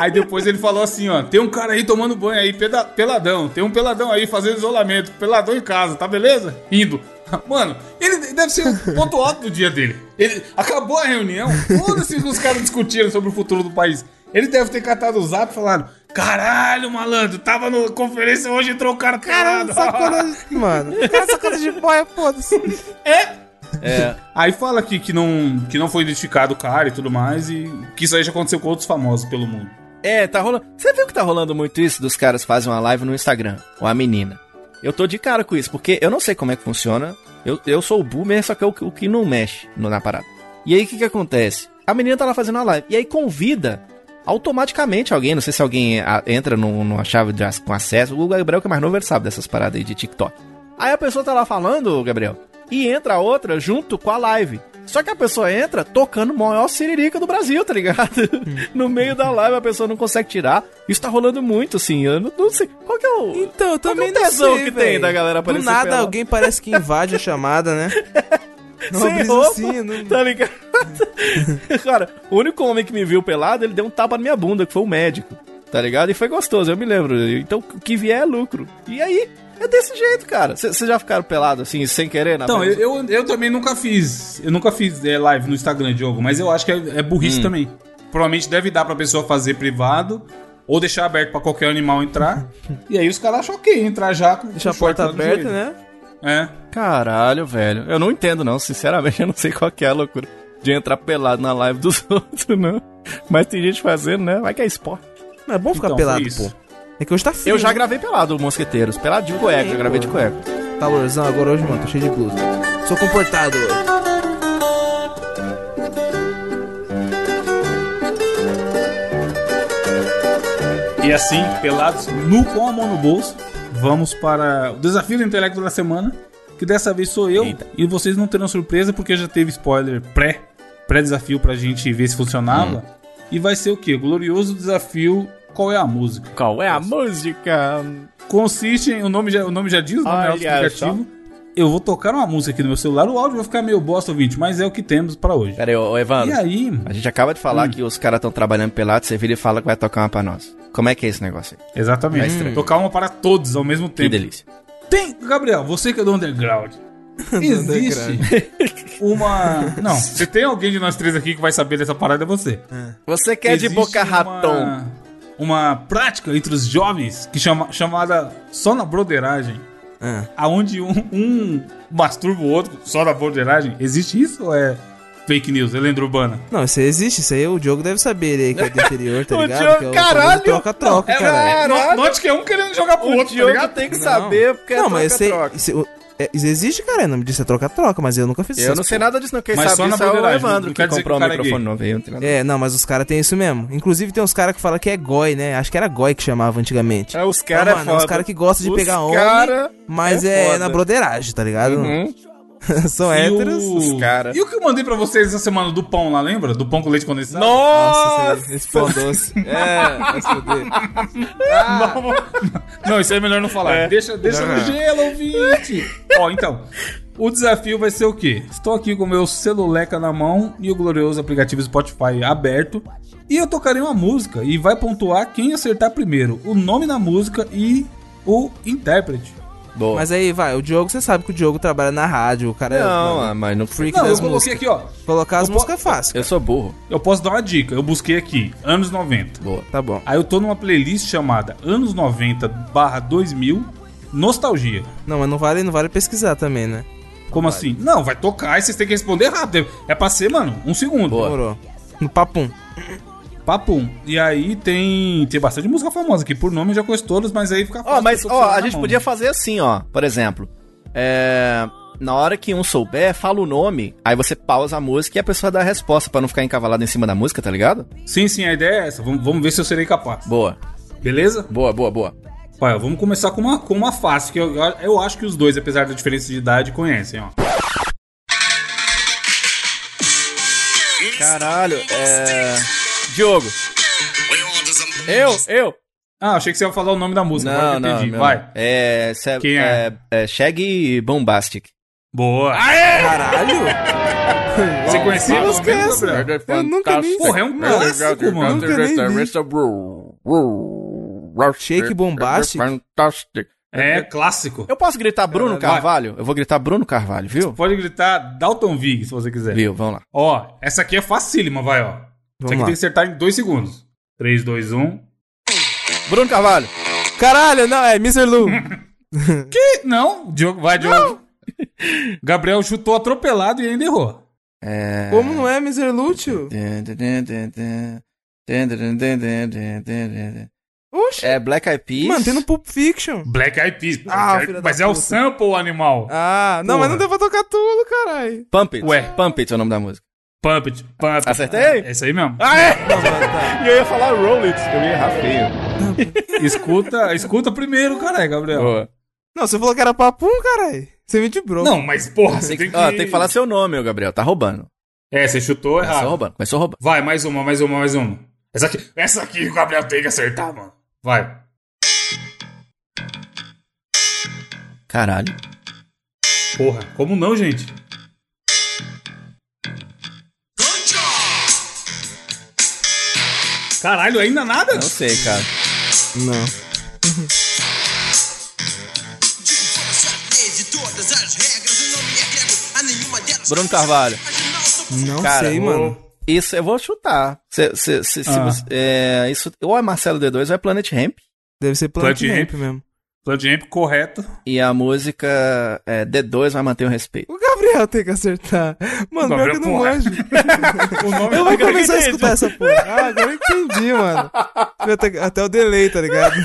Aí depois ele falou assim, ó, tem um cara aí tomando banho aí, peda- peladão, tem um peladão aí fazendo isolamento, peladão em casa, tá beleza? Indo. Mano, ele deve ser o ponto alto do dia dele. Ele acabou a reunião, foda-se que os caras discutiram sobre o futuro do país. Ele deve ter catado o zap e falado: Caralho, malandro, tava na conferência hoje e entrou o cara Caralho, de... Mano, cara, sacola de boia, foda-se. É. É. Aí fala aqui que não, que não foi identificado o cara e tudo mais, e que isso aí já aconteceu com outros famosos pelo mundo. É, tá rolando. Você viu que tá rolando muito isso dos caras fazem uma live no Instagram, ou a menina. Eu tô de cara com isso, porque eu não sei como é que funciona. Eu, eu sou o boomer, só que é o, que- que não mexe no- na parada. E aí o que que acontece? A menina tá lá fazendo uma live, e aí convida automaticamente alguém, não sei se alguém entra num- numa chave de, com acesso. O Gabriel, que é mais novo, ele sabe dessas paradas aí de TikTok. Aí a pessoa tá lá falando, Gabriel, e entra a outra junto com a live. Só que a pessoa entra tocando o maior siririca do Brasil, tá ligado? [laughs] no meio da live a pessoa não consegue tirar. Isso tá rolando muito, assim. Eu não, não sei. Qual que é o. Então, eu também Qual que é o não tesão sei, que tem véi. da galera Do aparecer nada pelado? alguém parece que invade a chamada, né? Uma Sem roupa, assim, não- tá ligado? [laughs] Cara, o único homem que me viu pelado, ele deu um tapa na minha bunda, que foi o médico, tá ligado? E foi gostoso, eu me lembro. Então, o que vier é lucro. E aí, é desse jeito, cara. Vocês já ficaram pelados, assim, sem querer? Na Então, eu, eu, eu também nunca fiz. Eu nunca fiz é, live no Instagram, Diogo, mas eu acho que é, é burrice também. Provavelmente deve dar pra pessoa fazer privado ou deixar aberto pra qualquer animal entrar. [laughs] e aí os caras acham ok entrar já com Deixa a porta aberta, né? É. Caralho, velho. Eu não entendo, não. Sinceramente, [laughs] eu não sei qual que é a loucura de entrar pelado na live dos [laughs] outros, não. Mas tem gente fazendo, né? Vai que é esporte. Mas é bom ficar Então, pelado, pô. É que hoje tá frio. Eu já né? gravei pelado, Mosqueteiros. Pelado de cueca, eu gravei de cueca. Calorzão agora hoje, mano. Tô cheio de blusa. Sou comportado hoje. E assim, pelados, nu com a mão no bolso, vamos para o desafio do intelecto da semana. Que dessa vez sou eu. Eita. E vocês não terão surpresa porque já teve spoiler pré, pré-desafio pra gente ver se funcionava. E vai ser o quê? O glorioso desafio. Qual é a música? Qual é a música? Consiste em. O nome já, o nome já diz, o nome é Olha autoexplicativo. eu vou tocar uma música aqui no meu celular, o áudio vai ficar meio bosta, ouvinte, mas é o que temos pra hoje. Pera aí, ô, Evandro. E aí, A gente acaba de falar Hum. que os caras estão trabalhando pelado, você vira e fala que vai tocar uma pra nós. Como é que é esse negócio aí? exatamente, estranho. tocar uma para todos ao mesmo Que tempo. delícia. Tem, Gabriel, você que é do underground. [laughs] Existe uma. [laughs] Não, se tem alguém de nós três aqui que vai saber dessa parada, é você. Você que é de boca uma- raton. Uma prática entre os jovens que chama, chamada só na broderagem. Ah. Aonde um, um masturba o outro só na broderagem. Existe isso ou é fake news? É lenda urbana? Não, isso aí existe, isso aí o Diogo deve saber ele aí que é do interior, tá [laughs] ligado? Diogo- que é o caralho! troca-troca, É, caralho. é, no- Note que é um querendo jogar pro O outro, tá Diogo ligado? tem que Não. saber, porque Não, é mas eu sei. troca-troca. Isso, é, isso existe, cara. O nome disso é troca-troca, mas eu nunca fiz Eu essas não sei porra. nada disso, não. Quem Mas sabe só na isso é o Evandro não que comprou o que o cara é microfone gay. novo aí. eu não. É, não, mas os caras têm isso mesmo. Inclusive tem uns caras que falam que é goi, né? Acho que era goi que chamava antigamente. É, os Ah, caras mano, é uns caras que gostam de Os pegar homem, cara mas é é, na broderagem, tá ligado? Uhum. [laughs] São E héteros. o- os cara. E o que eu mandei pra vocês essa semana do pão lá, lembra? Do pão com leite condensado? Nossa! Nossa, esse, pão doce. [laughs] É, vai se fuder. Não, isso aí é melhor não falar. Deixa, deixa no gelo, ouvinte. [laughs] Ó, então. O desafio vai ser o quê? Estou aqui com o meu celuleca na mão e o glorioso aplicativo Spotify aberto. E eu tocarei uma música e vai pontuar quem acertar primeiro. O nome da música e o intérprete. Boa. Mas aí, vai, o Diogo, você sabe que o Diogo trabalha na rádio, o cara não, é ah, mas não freak Não, eu das coloquei músicas. aqui, ó. Colocar as Eu músicas é fácil. Eu sou burro. Eu posso dar uma dica. Eu busquei aqui, anos 90. Boa. Tá bom. Aí eu tô numa playlist chamada Anos 90 barra 2000 Nostalgia. Não, mas não vale, não vale pesquisar também, né? Como assim? Não, vai tocar e vocês têm que responder rápido. É pra ser, mano, um segundo. Boa. Demorou. No papum. Papum. E aí tem, tem bastante música famosa aqui. Por nome eu já conheço todas, mas aí fica Ó, mas ó, a gente mão. podia fazer assim, ó. Por exemplo, é, na hora que um souber, fala o nome, aí você pausa a música e a pessoa dá a resposta pra não ficar encavalado em cima da música, tá ligado? Sim, sim, a ideia é essa. Vamos, vamos ver se eu serei capaz. Boa. Beleza? Boa, boa, boa. Pai, vamos começar com uma, com uma fácil, que eu, eu acho que os dois, apesar da diferença de idade, conhecem, ó. Caralho, é. Diogo. Eu, eu. Ah, achei que você ia falar o nome da música. Não, não, entendi. meu Vai. É, cê- Quem é? é? é Shaggy Bombastic. Boa. Caralho! [laughs] Você conhecia música é menos, essa? Gabriel? Eu nunca nem... Porra, é um clássico, mano. Nunca nem vi. Shake Bombastic? Fantastic. É clássico. Eu posso gritar Bruno Carvalho? Eu vou gritar Bruno Carvalho, viu? Pode gritar Dalton Vig, se você quiser. Viu, vamos lá. Ó, essa aqui é facílima, vai, ó. Vamos aqui lá. tem que acertar em dois segundos. um. 3, 2, 1. Bruno Carvalho. Caralho, não, é Mr. Lu. [laughs] Que? Não, Diogo, vai, Diogo. [laughs] Gabriel chutou atropelado e ainda errou. É... Como não é Mr. Lu, tio? Oxe. É Black Eyed Peas. Mano, tem no Pulp Fiction. Black Eyed Peas. Ah, mas é o sample o animal. Ah, não, mas não deu pra tocar tudo, caralho. Pump It. Ué. Pump It é o nome da música. Pump it, pump it. Acertei? É isso aí mesmo. Ah, é? Tá. E eu ia falar Roll It. Eu ia errar feio. [laughs] Escuta, escuta primeiro, cara, Gabriel. Boa. Não, você falou que era papum, caralho. Você me de bro. Não, mas porra, você Tem tem que, ó, tem que falar seu nome, Gabriel. Tá roubando. É, você chutou Começou errado. roubando. Começou roubando. Vai, mais uma, mais uma, mais uma. Essa aqui, essa aqui o Gabriel tem que acertar, mano. Vai. Caralho. Porra, como não, gente? Caralho, ainda nada? Não sei, cara. Não. Bruno Carvalho. Não Cara, sei, mano. Isso eu vou chutar. Se, se, se, se Ah. você- é, isso, ou é Marcelo D2 ou é Planet Ramp. Deve ser Planet Planet Ramp mesmo. Plant Ramp correto. E a música é, D2 vai manter o respeito. O Gabriel tem que acertar. Mano, pior que eu não porra. manjo. [laughs] O nome Eu vou começar a escutar essa porra. Ah, agora eu entendi, mano. Até, até o delay, tá ligado? [laughs]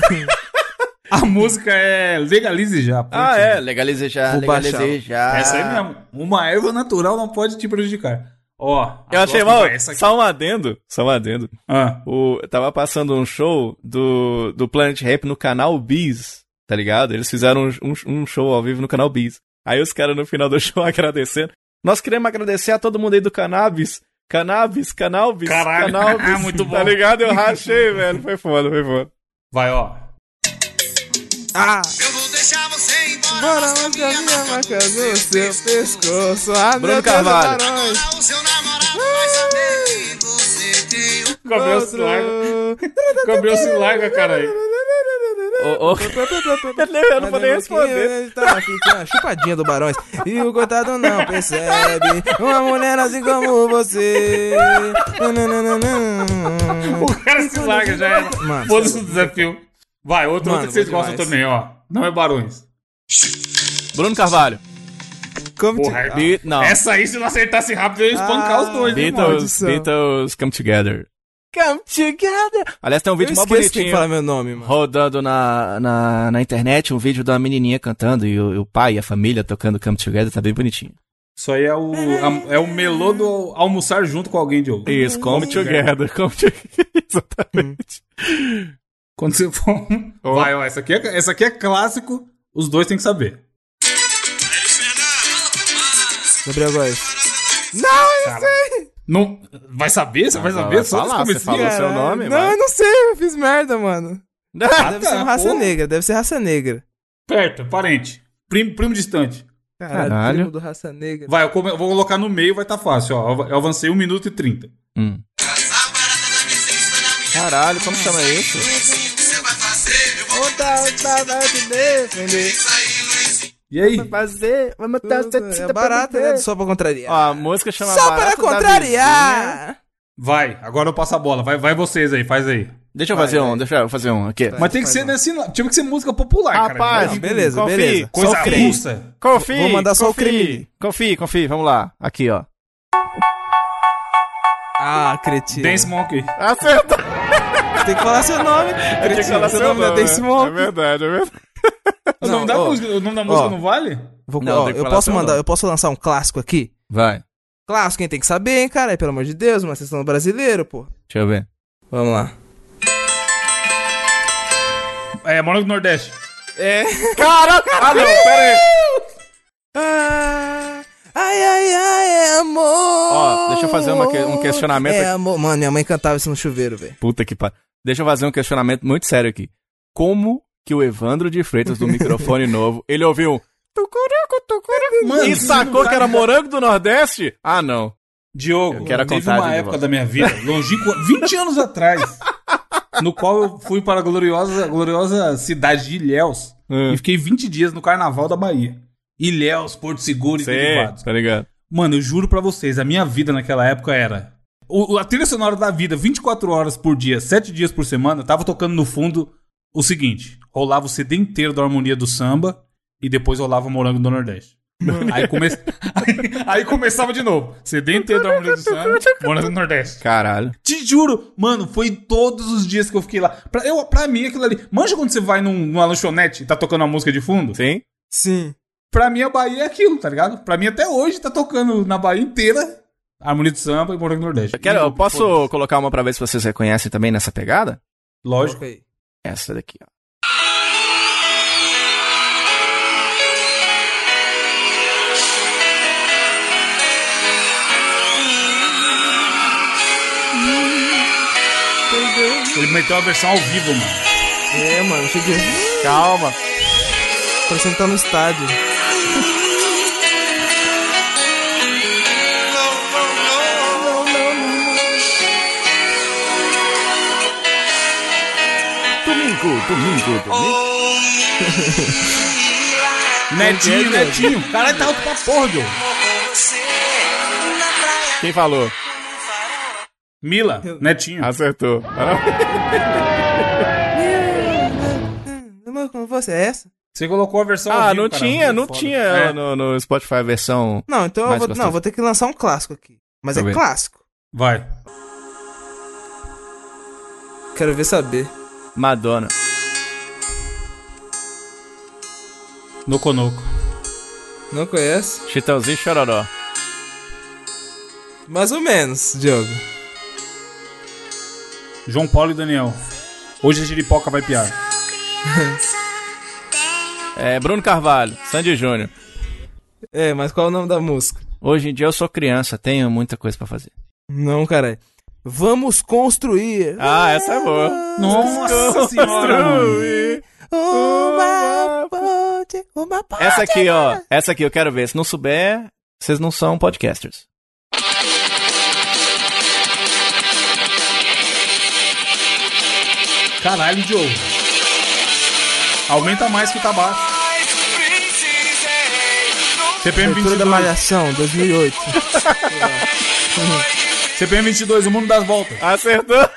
A música é Legalize Já. Ah, é. Ramp. Legalizei já, Vou legalizei já. Essa aí mesmo. Uma erva natural não pode te prejudicar. Ó. Eu achei mal. aqui. Só um adendo. Só um adendo. Ah, O, tava passando um show do, do Planet Ramp no canal Bees, tá ligado? Eles fizeram um, um- um show ao vivo no canal Bees. Aí os caras no final do show [laughs] agradecendo. Nós queremos agradecer a todo mundo aí do Cannabis. Cannabis, Cannabis, Caralho. Cannabis. [laughs] Muito bom. Tá ligado? Eu rachei, velho. Foi foda, foi foda. vai, ó. Ah, Eu vou deixar você embora. Bora onde a minha marca no seu pescoço. Ah, Bruno Carvalho. barões. O seu namorado vai saber que você tem um Gabriel se larga. Gabriel se larga, caralho. Eu não vou nem responder. Tá aqui, tem uma chupadinha do Barões. E o coitado não percebe. Uma mulher assim como você. O cara se larga, já era. Foda-se o desafio. Vai, outro, Mano, outro que vocês gostam também, ó. Não é Barões. Bruno Carvalho. Porra, te... Be- não. Essa aí, se não acertasse rápido, eu ia espancar Ah, os dois? Beatles, maldição. Beatles Come Together. Come Together. Aliás, tem um Eu vídeo mó que tem bonitinho que falar meu nome, mano. rodando na, na, na internet, um vídeo da menininha cantando e o, e o pai e a família tocando Come Together, tá bem bonitinho. Isso aí é o, a- é o melô do almoçar junto com alguém, Diogo. Isso, Come Together, Come Together. [laughs] Exatamente. Quando você for. Vai, ó, essa aqui, é, essa aqui é clássico, os dois têm que saber. Gabriel Góes. Não, vai saber? Você vai saber? vai Só falar, você falou seu nome, Não, eu não sei, eu fiz merda, mano. Ah, [laughs] Deve tá, ser uma raça porra. negra, deve ser raça negra. Perto, parente. Primo, primo distante. Caralho. primo do raça negra. Vai, eu, come- eu vou colocar no meio, vai estar tá fácil, ó. Eu avancei 1 minuto e 30. Hum. Caralho, como chama isso? Vai fazer, E aí? Fazer, vamos É barata, né? Só pra contrariar. Ó, a música chama Só para contrariar! Vai, agora eu passo a bola. Vai, vai vocês aí, faz aí. Deixa eu Vai, fazer vai. um, deixa eu fazer um aqui. Mas tem que ser um. nesse. Tinha que ser música popular, Rapaz, cara. Não, beleza, confie, beleza. Coisa russa. Confie, Vou mandar só o confie, creme. Confie, confie, vamos lá. Aqui, ó. Ah, cretino. Dance Monkey. Acerta! Tem que falar seu nome. Cretino, seu nome é Dance É Monkey. verdade, é verdade. O Não, nome da ó, música, o nome da música ó. não vale? Vou, Não, ó, eu posso mandar, nome. eu posso lançar um clássico aqui? Vai, Clássico, quem tem que saber, hein, cara? Pelo amor de Deus, uma sessão brasileira, pô. deixa eu ver. Vamos lá. É, Morango do Nordeste. É. Caraca! [laughs] Ah, não, pera aí. Ah, ai, ai, ai, é amor. Ó, deixa eu fazer uma um questionamento É aqui. amor. Mano, minha mãe cantava isso no chuveiro, velho. Puta que pariu. Deixa eu fazer um questionamento muito sério aqui. Como que o Evandro de Freitas, do microfone [laughs] novo, ele ouviu um tucurucu, tucurucu, Mano, e sacou que era morango do Nordeste? Ah, não. Diogo, Eu quero a teve uma época da minha vida, longínqua, 20 anos atrás, no qual eu fui para a gloriosa, gloriosa cidade de Ilhéus Hum. e fiquei 20 dias no Carnaval da Bahia. Ilhéus, Porto Seguro e derivados. Tá ligado? Mano, eu juro pra vocês, a minha vida naquela época era. o- a trilha sonora da vida, 24 horas por dia, 7 dias por semana, tava tocando no fundo o seguinte: rolava o CD inteiro da harmonia do samba e depois rolava o morango do Nordeste. Aí, come... aí, [laughs] aí começava de novo. CD inteiro da harmonia do samba, morango do Nordeste. Caralho. Te juro, mano, foi todos os dias que eu fiquei lá. Pra, eu, pra mim, aquilo ali. Manja quando você vai num, numa lanchonete e tá tocando uma música de fundo? Sim? Sim. Pra mim, a Bahia é aquilo, tá ligado? Pra mim, até hoje, tá tocando na Bahia inteira Harmonia do Samba e Morango do Nordeste. Eu, quero, eu posso colocar uma pra ver se vocês reconhecem também nessa pegada? Lógico. Ok. Essa daqui, ó. Ele meteu a versão ao vivo, mano. É, mano, cheguei. Calma. Parecendo que tá no estádio. Domingo, domingo, domingo. [laughs] Netinho, netinho. Caralho, tá alto pra porra, Diogo. Quem falou? Mila, netinho. Acertou. Como você é essa? Você colocou a versão Ah, não tinha, não Foda. tinha É. ela no, no Spotify a versão. Não, então eu vou, não, vou ter que lançar um clássico aqui. Mas eu é ver. clássico. Vai. Quero ver saber. Madonna. Noconoco. Não conhece? Chitãozinho Chororó. Mais ou menos, Diogo. João Paulo e Daniel. Hoje a giripoca vai piar. [laughs] É, Bruno Carvalho, Sandy Júnior. É, mas qual é o nome da música? Hoje em dia eu sou criança, tenho muita coisa pra fazer. Não, caralho. Vamos construir Ah, essa é boa. Nossa senhora, mano. uma ponte uma porta. Essa aqui, ó. Essa aqui eu quero ver. Se não souber, vocês não são podcasters. Caralho, Diogo. Aumenta mais que tá baixo. CPM Abertura da 22. Malhação, 2008. [laughs] [laughs] CPM 22, o mundo das voltas. Acertou. [laughs]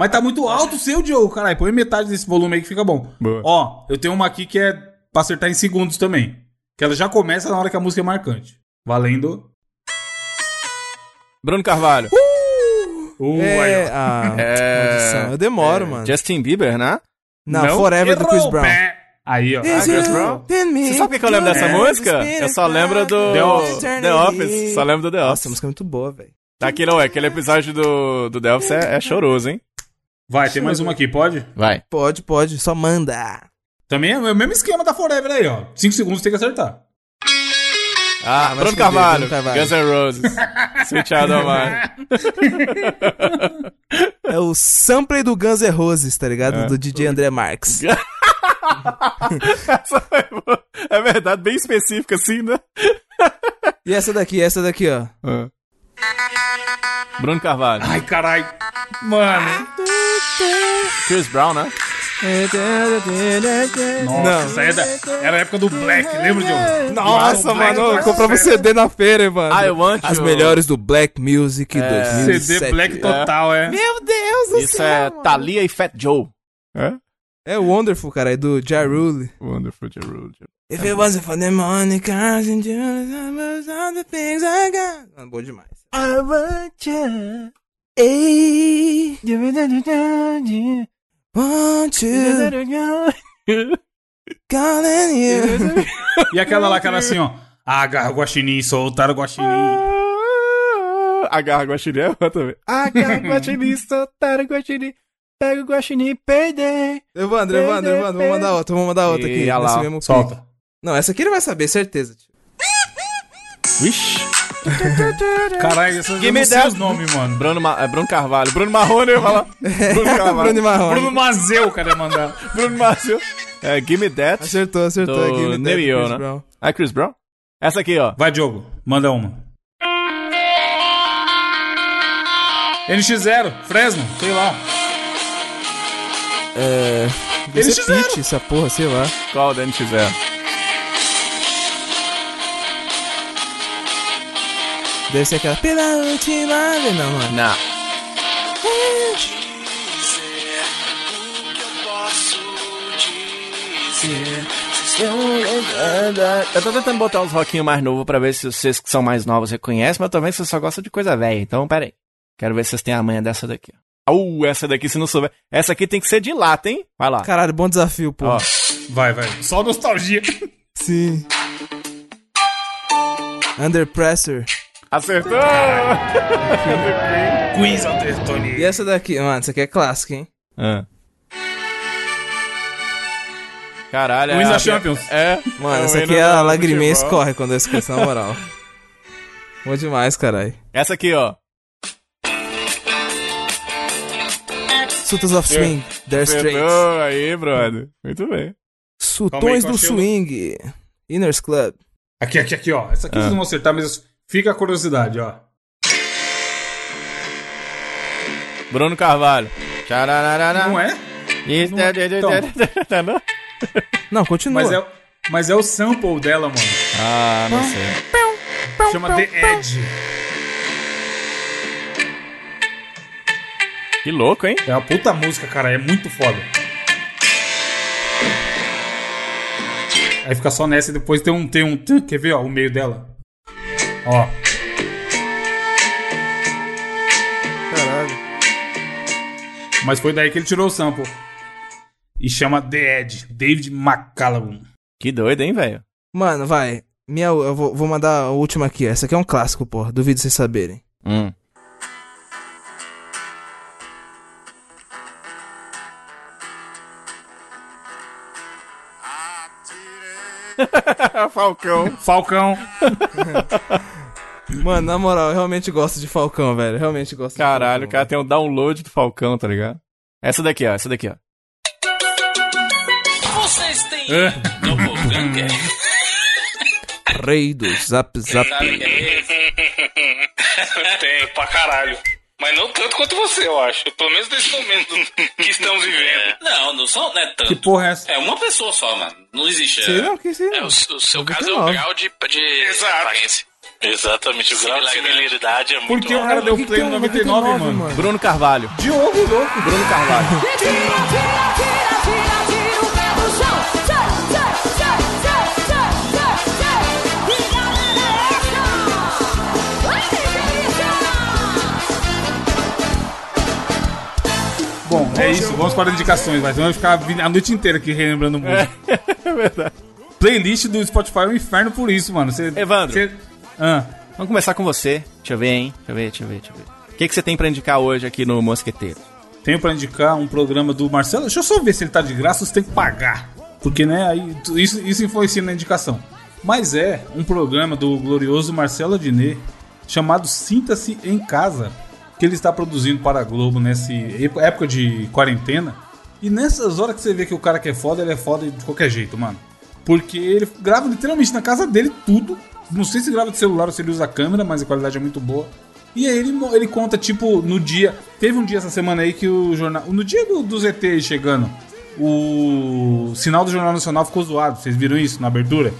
Mas tá muito alto o seu, Diogo, caralho. Põe metade desse volume aí que fica bom. Boa. Ó, eu tenho uma aqui que é pra acertar em segundos também. Que ela já começa na hora que a música é marcante. Valendo. Bruno Carvalho. Uh, aí, É, ah, [laughs] É, maldição. Eu demoro, é, mano. Justin Bieber, né? Não, Forever do errou, Chris Brown. pé. Aí, ó. Ah, Chris Brown? Você sabe por que eu lembro dessa música? Eu só lembro do The Office. The Office. Só lembro do The Nossa, a Office. música é muito boa, velho. Tá aqui, não é? Aquele episódio do, do The Office é, é choroso, hein? Vai, tem mais uma aqui, pode? Vai. Pode, pode, só manda. Também é o mesmo esquema da Forever aí, ó. 5 segundos tem que acertar. Ah, vai Bruno Carvalho. Bruno Carvalho. Guns N' Roses. [laughs] Sweet Mine. É o sample do Guns N' Roses, tá ligado? Do DJ André Marques. [laughs] É verdade, bem específica assim, né? E essa daqui, essa daqui, ó. Bruno Carvalho. Ai, caralho. Mano. Chris Brown, né? Nossa, Não. isso aí é da, era a época do Black, lembra, Diogo? Nossa, Black mano, eu Black comprava Sabbath. CD na feira, mano. I want As you. melhores do Black Music É. 2007. CD Black total, é. Meu Deus do Isso céu, é mano. Thalia e Fat Joe. É? É Wonderful, cara, é do Ja Rule. Wonderful Jerusalem. If it wasn't for the money, cars and jewels, all the things I got. Mano, bom demais. I want you. Ei. Want you. Calling you. [laughs] E aquela lá que era assim, ó. Agarra o guaxinim, soltar o guaxinim. Agarra guaxinim é outra também. Agarra guaxinim, [laughs] soltar o guaxinim. Pega o guaxinim, perdei. Evandro, Evandro, Evandro, vamos mandar outra, vamos mandar outra aqui. E, lá, nesse mesmo Solta. Não, essa aqui ele vai saber, certeza. tio. Vixe. [laughs] Caralho, essas eu Give me não sei os nomes, mano. Bruno, Ma- é Bruno Carvalho. Bruno Marrone, eu ia falar. [laughs] Bruno Carvalho. Bruno Marrone. Bruno Mazeu, o cara ia mandar. Bruno Márcio. É, Give Me That. Acertou, acertou. Do Give me that, Chris né? Brown. Ah, Chris Brown? Essa aqui, ó. Vai, Diogo. Manda uma. NX0, Fresno, sei lá. É. Deve Eles ser fizeram. Peach, essa porra, sei lá. Qual da NX0? Deve ser aquela. Pela última vez. Não, mano. Não. Eu tô tentando botar uns rockinhos mais novos pra ver se vocês que são mais novos reconhecem, mas eu tô vendo que vocês só gostam de coisa velha. Então, pera aí. Quero ver se vocês têm a manha dessa daqui. ó. Uh, essa daqui, se não souber. Essa aqui tem que ser de lata, hein? Vai lá. Caralho, bom desafio, pô. Ó. Vai, vai. Só nostalgia. Sim. Under Pressure. Acertou! [laughs] Quiz Alter. E essa daqui, mano, essa aqui é clássica, hein? Ah. Caralho, Wins é da Champions. É. Mano, é essa aqui é a lagriminha escorre quando eu escuto, na moral. [laughs] Bom demais, caralho. Essa aqui, ó. Sultans of Swing, They're Straight. Acertou aí, brother. Muito bem. Eu do Swing. Inners Club. Aqui, aqui, aqui, ó. Essa aqui Ah. vocês não vão acertar, mas fica a curiosidade, ó. Bruno Carvalho. Tcharararara. Não é? Isso, Não é. Então. Tá, não? [laughs] Não, continua. Mas é, mas é o sample dela, mano. Ah, não sei. Chama The Edge. Que louco, hein? É uma puta música, cara. É muito foda. Aí fica só nessa e depois tem um. Tem um quer ver, ó? O meio dela. Ó. Caralho. Mas foi daí que ele tirou o sample. E chama The Edge. David McCallum. Que doido, hein, velho? Mano, vai. Minha, eu vou, vou mandar a última aqui. ó. Essa aqui é um clássico, porra. Duvido vocês saberem. Hum. [laughs] Falcão. Falcão. [laughs] Mano, na moral, eu realmente gosto de Falcão, velho. Eu Realmente gosto Caralho, o cara tem um download do Falcão, tá ligado? Essa daqui, ó. Essa daqui, ó. Vocês têm Doppelganger. Rei do Zap Zap. É? Tem, pra caralho. Mas não tanto quanto você, eu acho. Pelo menos nesse momento que estamos vivendo. Não, não são, não é tanto. Que porra é essa? É uma pessoa só, mano. Não existe. Sei é, não, que sei É, não. o, o seu caso é 99. o grau de, de Exato. aparência. Exatamente, o grau de Similaridade. é Por muito que o cara deu play no um 99, 99, mano? Bruno Carvalho. Diogo louco. Bruno Carvalho. Tira, tira, tira, tira, é isso. Vamos para as indicações, mas vamos ficar a noite inteira aqui relembrando música. [laughs] É verdade. Playlist do Spotify é um inferno por isso, mano. Você, Evandro. você- Ah, Vamos começar com você. Deixa eu ver, hein? Deixa eu ver, deixa eu ver, deixa eu ver. O que, que você tem pra indicar hoje aqui no Mosqueteiro? tenho pra indicar um programa do Marcelo. Deixa eu só ver se ele tá de graça ou se tem que pagar. Porque, né, aí isso, isso influencia na indicação. Mas é um programa do glorioso Marcelo Adnet chamado Sinta-se em Casa, que ele está produzindo para a Globo nessa época de quarentena. E nessas horas que você vê que o cara que é foda, ele é foda de qualquer jeito, mano. Porque ele grava literalmente na casa dele tudo. Não sei se grava de celular ou se ele usa câmera, mas a qualidade é muito boa. E aí ele, ele conta, tipo, no dia. Teve um dia essa semana aí que o jornal. No dia do, do ZT chegando, o sinal do Jornal Nacional ficou zoado. Vocês viram isso na abertura?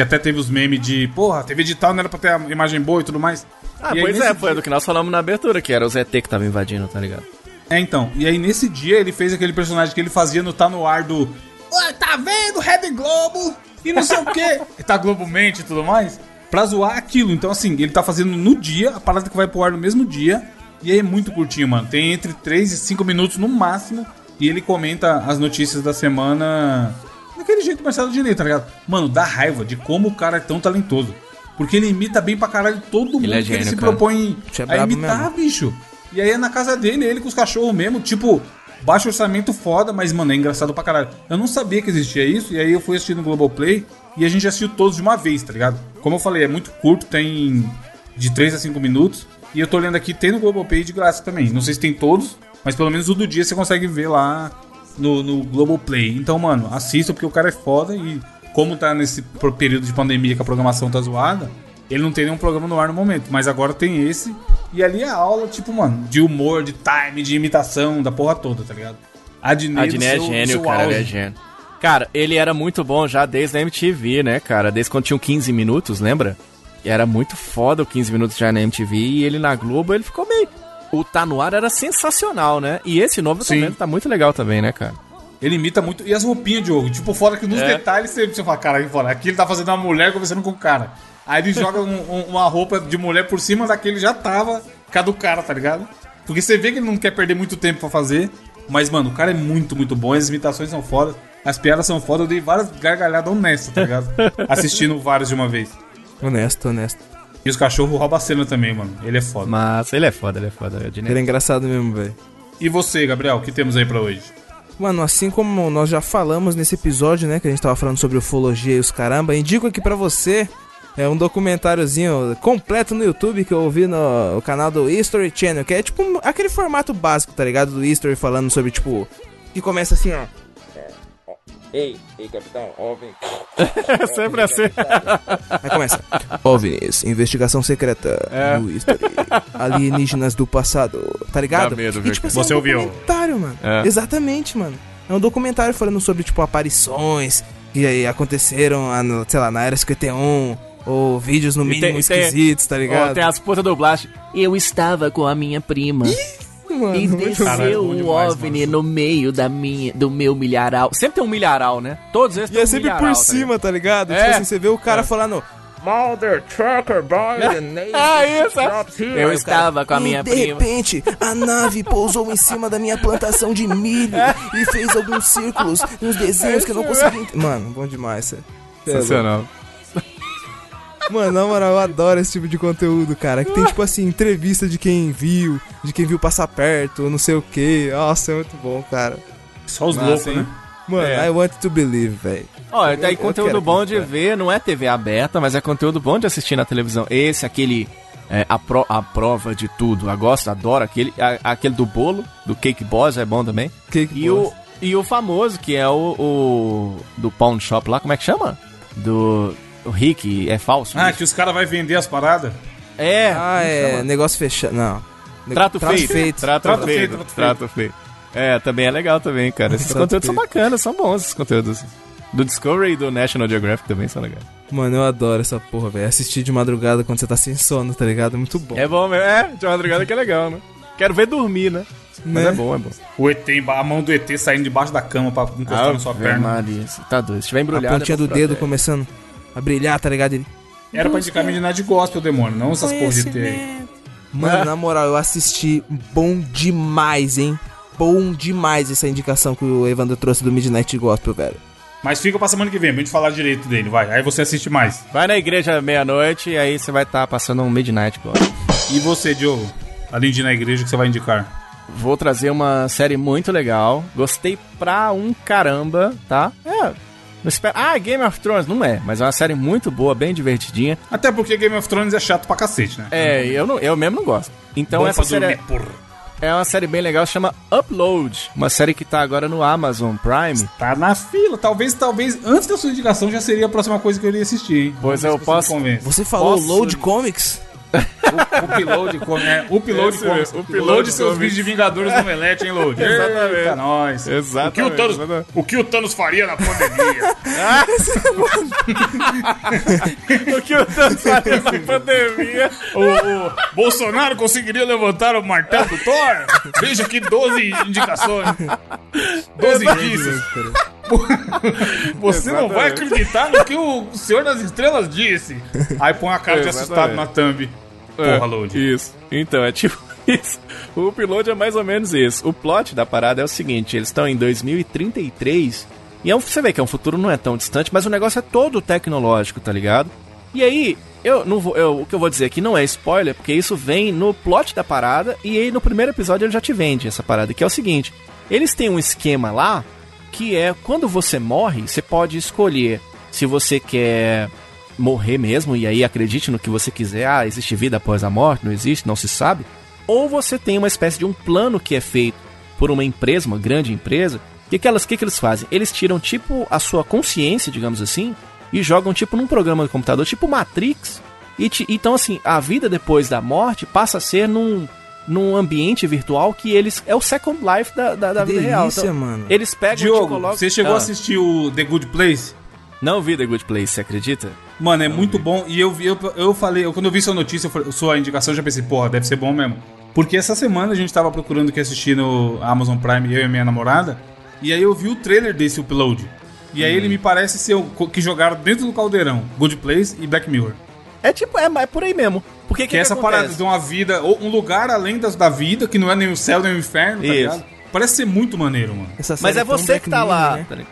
Que até teve os memes de, porra, TV digital não era pra ter a imagem boa e tudo mais. Ah, E aí, pois nesse é, foi dia- do que nós falamos na abertura, que era o ZT que tava invadindo, tá ligado? É, então. E aí nesse dia ele fez aquele personagem que ele fazia no Tá No Ar do. Ué, tá vendo? Red Globo e não sei o quê. [laughs] E tá Globo Mente e tudo mais. Pra zoar aquilo. Então, assim, ele tá fazendo no dia, a parada que vai pro ar no mesmo dia. E aí é muito curtinho, mano. Tem entre 3 e 5 minutos no máximo. E ele comenta as notícias da semana. Daquele jeito Marcelo Direito, tá ligado? Mano, dá raiva de como o cara é tão talentoso. Porque ele imita bem pra caralho todo mundo Ele é que ele se cara. propõe Isso é a imitar, mesmo. bicho. E aí é na casa dele, ele com os cachorros mesmo, tipo, baixo orçamento foda, mas, mano, é engraçado pra caralho. Eu não sabia que existia isso, e aí eu fui assistir no Globoplay e a gente assistiu todos de uma vez, tá ligado? Como eu falei, é muito curto, tem de 3 a 5 minutos. E eu tô olhando aqui, tem no Globoplay de graça também. Não sei se tem todos, mas pelo menos o do dia você consegue ver lá no, no Globoplay. Então, mano, assista porque o cara é foda e como tá nesse período de pandemia que a programação tá zoada, ele não tem nenhum programa no ar no momento, mas agora tem esse. E ali é aula, tipo, mano, de humor, de time, de imitação, da porra toda, tá ligado? Adnei, Adnet é seu- gênio, cara, ele é gênio. Cara, ele era muito bom já desde a MTV, né, cara? Desde quando tinham 15 minutos, lembra? E era muito foda o 15 minutos já na MTV e ele na Globo, ele ficou meio... O Tá No Ar era sensacional, né? E esse novo Sim. também tá muito legal também, né, cara? Ele imita muito. E as roupinhas, Diogo? Tipo, fora que nos É. detalhes você, você fala, cara, fora. Aqui ele tá fazendo uma mulher conversando com o cara. Aí ele joga um- um- uma roupa de mulher por cima daquele já tava cada do cara, tá ligado? Porque você vê que ele não quer perder muito tempo pra fazer. Mas, mano, o cara é muito, muito bom. As imitações são fodas. As piadas são fodas. Eu dei várias gargalhadas honestas, tá ligado? [laughs] Assistindo vários de uma vez. Honesto, honesto. E os cachorros roubam a cena também, mano. Ele é foda. Mas ele é foda, ele é foda. Ele é engraçado mesmo, velho. E você, Gabriel, o que temos aí pra hoje? Mano, assim como nós já falamos nesse episódio, né, que a gente tava falando sobre ufologia e os caramba, indico aqui pra você é um documentáriozinho completo no YouTube que eu ouvi no, no canal do History Channel, que é tipo aquele formato básico, tá ligado? Do History falando sobre, tipo, que começa assim, ó. Ei, ei, capitão, OVNI. É [laughs] sempre assim. Aí começa. OVNIs, investigação secreta do History. Alienígenas do passado, tá ligado? Dá medo, e, tipo, assim, Você é um ouviu? documentário, mano. É. Exatamente, mano. É um documentário falando sobre, tipo, aparições que aí aconteceram, no- sei lá, na Era 51, ou vídeos no mínimo tem- e tem- esquisitos, tá ligado? tem as putas do Blast. Eu estava com a minha prima. Mano, E [laughs] desceu Caralho, um demais, OVNI mano. no meio da minha, do meu milharal. Sempre tem um milharal, né? Todos eles E é um sempre milharal, por tá cima, tá ligado? É. Tipo assim, você vê o cara falando. Mother trucker boy, the [laughs] Navy É isso, é. drops here." Eu estava com a "E minha de prima." repente, a nave pousou em cima da minha plantação de milho e fez alguns círculos, uns desenhos que eu não consegui. Mano, bom demais, sério. Sensacional. Mano, na moral, eu adoro esse tipo de conteúdo, cara. Que tem, tipo assim, entrevista de quem viu, de quem viu passar perto, não sei o que. Nossa, é muito bom, cara. Só os loucos, hein? né? Mano, É. I want to believe, velho. Tem eu conteúdo bom de ver, não é TV aberta, mas é conteúdo bom de assistir na televisão. Esse, aquele. é, a, pro- a prova de tudo. Eu gosto, adoro aquele. a- aquele do bolo, do Cake Boss, é bom também. Cake E Boss. o, E o famoso, que é o, o do Pawn Shop lá, como é que chama? Do o Rick, é falso. Ah, que os caras vão vender as paradas? É. Ah, é. Negócio fechado. Não. Ne- Trato, feito. Trato, Trato feito. feito, trato Trato feito. É, também é legal também, cara. Esses [laughs] Trato conteúdos são feito. bacanas, são bons esses conteúdos. Do Discovery e do National Geographic também são legais. Mano, eu adoro essa porra, velho. Assistir de madrugada quando você tá sem sono, tá ligado? É muito bom. É bom mesmo. É, de madrugada que é legal, né? Quero ver dormir, né? Mas Né? é bom, é bom. O ET, emba- a mão do ET saindo debaixo da cama pra encostar na sua perna. Maria, tá doido. Se tiver A embrulhado... pontinha é do dedo pra- começando a brilhar, tá ligado? Ele... Era pra indicar Midnight Gospel, demônio, não essas porra de ET aí. Mano, na moral, eu assisti bom demais, hein? Bom demais essa indicação que o Evandro trouxe do Midnight Gospel, velho. Mas fica pra semana que vem, pra gente falar direito dele, vai. Aí você assiste mais. Vai na igreja meia-noite e aí você vai estar passando um Midnight Gospel. E você, Diogo? Além de ir na igreja, o que você vai indicar? Vou trazer uma série muito legal. Gostei pra um caramba, tá? É. Não espera... Ah, Game of Thrones. Não é, mas é uma série muito boa, bem divertidinha. Até porque Game of Thrones é chato pra cacete, né? É, eu, não, eu mesmo não gosto. Então Bom essa série dormir, é, porra. é uma série bem legal, chama Upload. Uma série que tá agora no Amazon Prime. Tá na fila. Talvez, talvez, antes da sua indicação já seria a próxima coisa que eu iria assistir, hein? Pois Vamos eu posso-. Você falou Posso- Load Comics? Upload, com- é, upload, Esse upload Load seus vídeos de Vingadores no Melete, hein, Load? Exatamente. Eita, nós. Exatamente, O que o, Thanos, exatamente. o que o Thanos faria na pandemia? [laughs] o que eu tô fazendo essa pandemia? o, o Bolsonaro conseguiria levantar o martelo do Thor? Veja aqui 12 indicações. 12 indícios. [laughs] Você não vai Exatamente. acreditar no que o Senhor das Estrelas disse. Aí põe a cara de assustado na thumb. Porra, Load. É, Isso. Então, é tipo [laughs] isso. O upload é mais ou menos isso. O plot da parada é o seguinte: eles estão em 2033. E é um, você vê que é um futuro não é tão distante, mas o negócio é todo tecnológico, tá ligado? E aí, eu não vou. eu- o que eu vou dizer aqui não é spoiler, porque isso vem no plot da parada, e aí no primeiro episódio ele já te vende essa parada, que é o seguinte: eles têm um esquema lá que é quando você morre, você pode escolher se você quer morrer mesmo, e aí acredite no que você quiser, ah, existe vida após a morte, não existe, não se sabe. Ou você tem uma espécie de um plano que é feito por uma empresa, uma grande empresa. Que, que, elas, que, que eles fazem? Eles tiram tipo a sua consciência, digamos assim, e jogam tipo num programa de computador, tipo Matrix. E te- então, assim, a vida depois da morte passa a ser num, num ambiente virtual que eles. É o Second Life da, da, da vida real. Então, mano. Eles pegam e Diogo, colocam- você chegou Ah, a assistir o The Good Place? Não vi The Good Place, você acredita? Mano, é muito bom. E eu, vi- eu, eu falei, eu- quando eu vi sua notícia, eu falei- sua indicação, eu já pensei, porra, deve ser bom mesmo. Porque essa semana a gente tava procurando o que assistir no Amazon Prime, eu e a minha namorada. E aí eu vi o trailer desse upload. E aí ele me parece ser o que jogaram dentro do caldeirão Good Place e Black Mirror. É tipo, é, é por aí mesmo. Porque Que, é essa parada de uma vida, ou um lugar além das, da vida, que não é nem o céu nem o inferno, tá Isso. ligado? Parece ser muito maneiro, mano. Essa Mas é você que tá lá. né?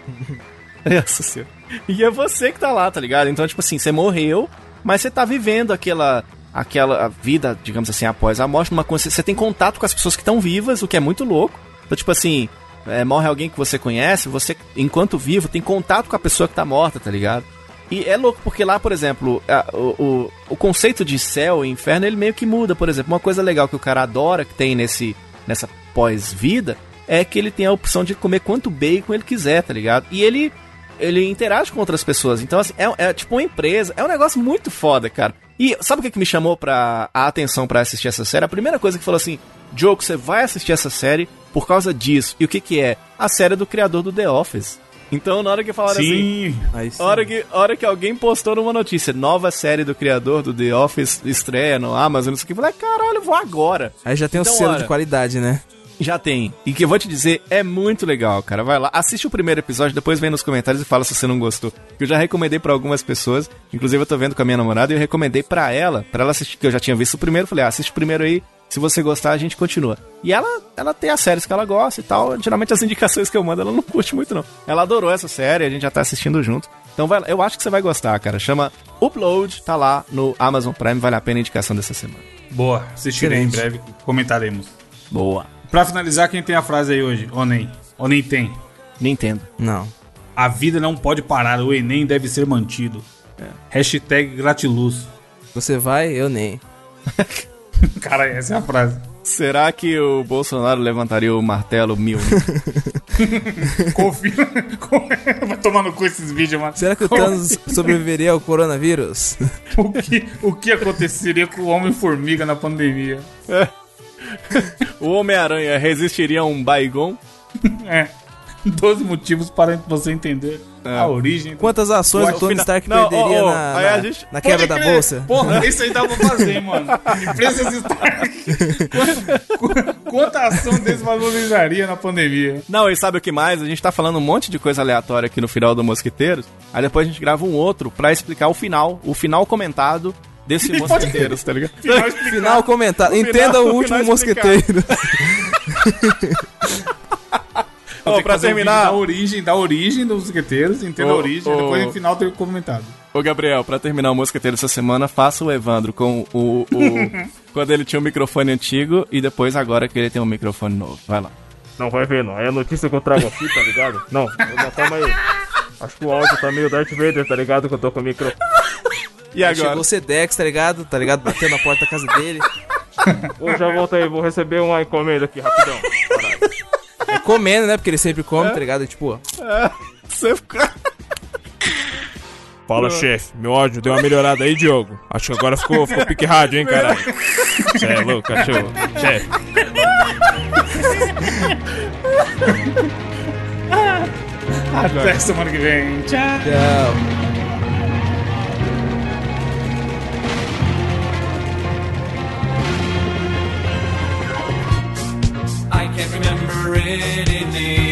[laughs] senhora. E é você que tá lá, tá ligado? Então, tipo assim, você morreu, mas você tá vivendo aquela aquela vida, digamos assim, após a morte, numa você tem contato com as pessoas que estão vivas, o que é muito louco. Então, tipo assim, é, morre alguém que você conhece, você, enquanto vivo, tem contato com a pessoa que tá morta, tá ligado? E é louco, porque lá, por exemplo, a- o, o, o conceito de céu e inferno, ele meio que muda, por exemplo. Uma coisa legal que o cara adora, que tem nesse, nessa pós-vida, é que ele tem a opção de comer quanto bacon ele quiser, tá ligado? E ele, ele interage com outras pessoas. Então, assim, é, é tipo uma empresa. É um negócio muito foda, cara. E sabe o que, que me chamou pra, a atenção pra assistir essa série? A primeira coisa que falou assim, Joe, você vai assistir essa série por causa disso. E o que que é? A série do criador do The Office. Então, na hora que falaram assim... Sim. Aí sim. Hora, que, hora que alguém postou numa notícia, nova série do criador do The Office estreia no Amazon, não sei o que, eu falei, caralho, eu vou agora. Aí já tem o Então, selo olha, de qualidade, né? Já tem. E que eu vou te dizer, é muito legal, cara. Vai lá, assiste o primeiro episódio, depois vem nos comentários e fala se você não gostou. Que eu já recomendei pra algumas pessoas, inclusive eu tô vendo com a minha namorada e eu recomendei pra ela, pra ela assistir, que eu já tinha visto o primeiro, falei, ah, assiste o primeiro aí, se você gostar a gente continua. E ela, ela tem as séries que ela gosta e tal, geralmente as indicações que eu mando ela não curte muito não. Ela adorou essa série, a gente já tá assistindo junto. Então vai, eu acho que você vai gostar, cara. Chama Upload, tá lá no Amazon Prime, vale a pena a indicação dessa semana. Boa, assistirei em Excelente. breve, comentaremos. Boa. Pra finalizar, quem tem a frase aí hoje? Ou nem? Ou nem tem? Nintendo. Não. A vida não pode parar, o Enem deve ser mantido. Hashtag gratiluz. Você vai, eu nem. [laughs] [laughs] Cara, essa é a frase. Será que o Bolsonaro levantaria o martelo mil? [laughs] Confia. [laughs] Vai tomar no cu esses vídeos, mano. Será que o Thanos sobreviveria ao coronavírus? O que, o que aconteceria com o Homem-Formiga na pandemia? O Homem-Aranha resistiria a um Baigon? É. 12 motivos para você entender a origem do Quantas ações o Tony final- Stark Não, perderia ó, ó, na, na, gente- na quebra da bolsa? Porra, [laughs] isso aí dá pra fazer, mano. Empresas Stark. Quanta, [laughs] quanta ação desvalorizaria na pandemia? Não, e sabe o que mais? A gente tá falando um monte de coisa aleatória aqui no final do Mosqueteiros. Aí depois a gente grava um outro pra explicar o final, o final comentado desse Mosqueteiros, tá ligado? Final. Final comentado. Entenda final- o último mosqueteiro. [laughs] Que pra fazer um terminar, Da origem, da origem dos mosqueteiros, entenda a origem, ô. e depois no final tem o comentado. Ô Gabriel, pra terminar o Mosqueteiro essa semana, faça o Evandro com o, o- [laughs] quando ele tinha um microfone antigo e depois agora que ele tem um microfone novo. Vai lá. Não vai ver, não. É a notícia que eu trago aqui, tá ligado? Não, não, calma aí. Acho que o áudio tá meio Darth Vader, tá ligado? Que eu tô com o micro. E Aí agora? Chegou o Sedex, tá ligado? Tá ligado? Bateu na porta da casa dele. Ô, já volta aí, vou receber uma encomenda aqui, rapidão. É comendo, né? Porque ele sempre come, tá ligado? Tipo, ó. Você fica... Fala, chefe. Meu áudio deu uma melhorada aí, Diogo. Acho que agora ficou, ficou pique rádio, hein, caralho. Cê é louco, cachorro. Chefe. Até semana que vem. Tchau. Tchau. can't remember any name.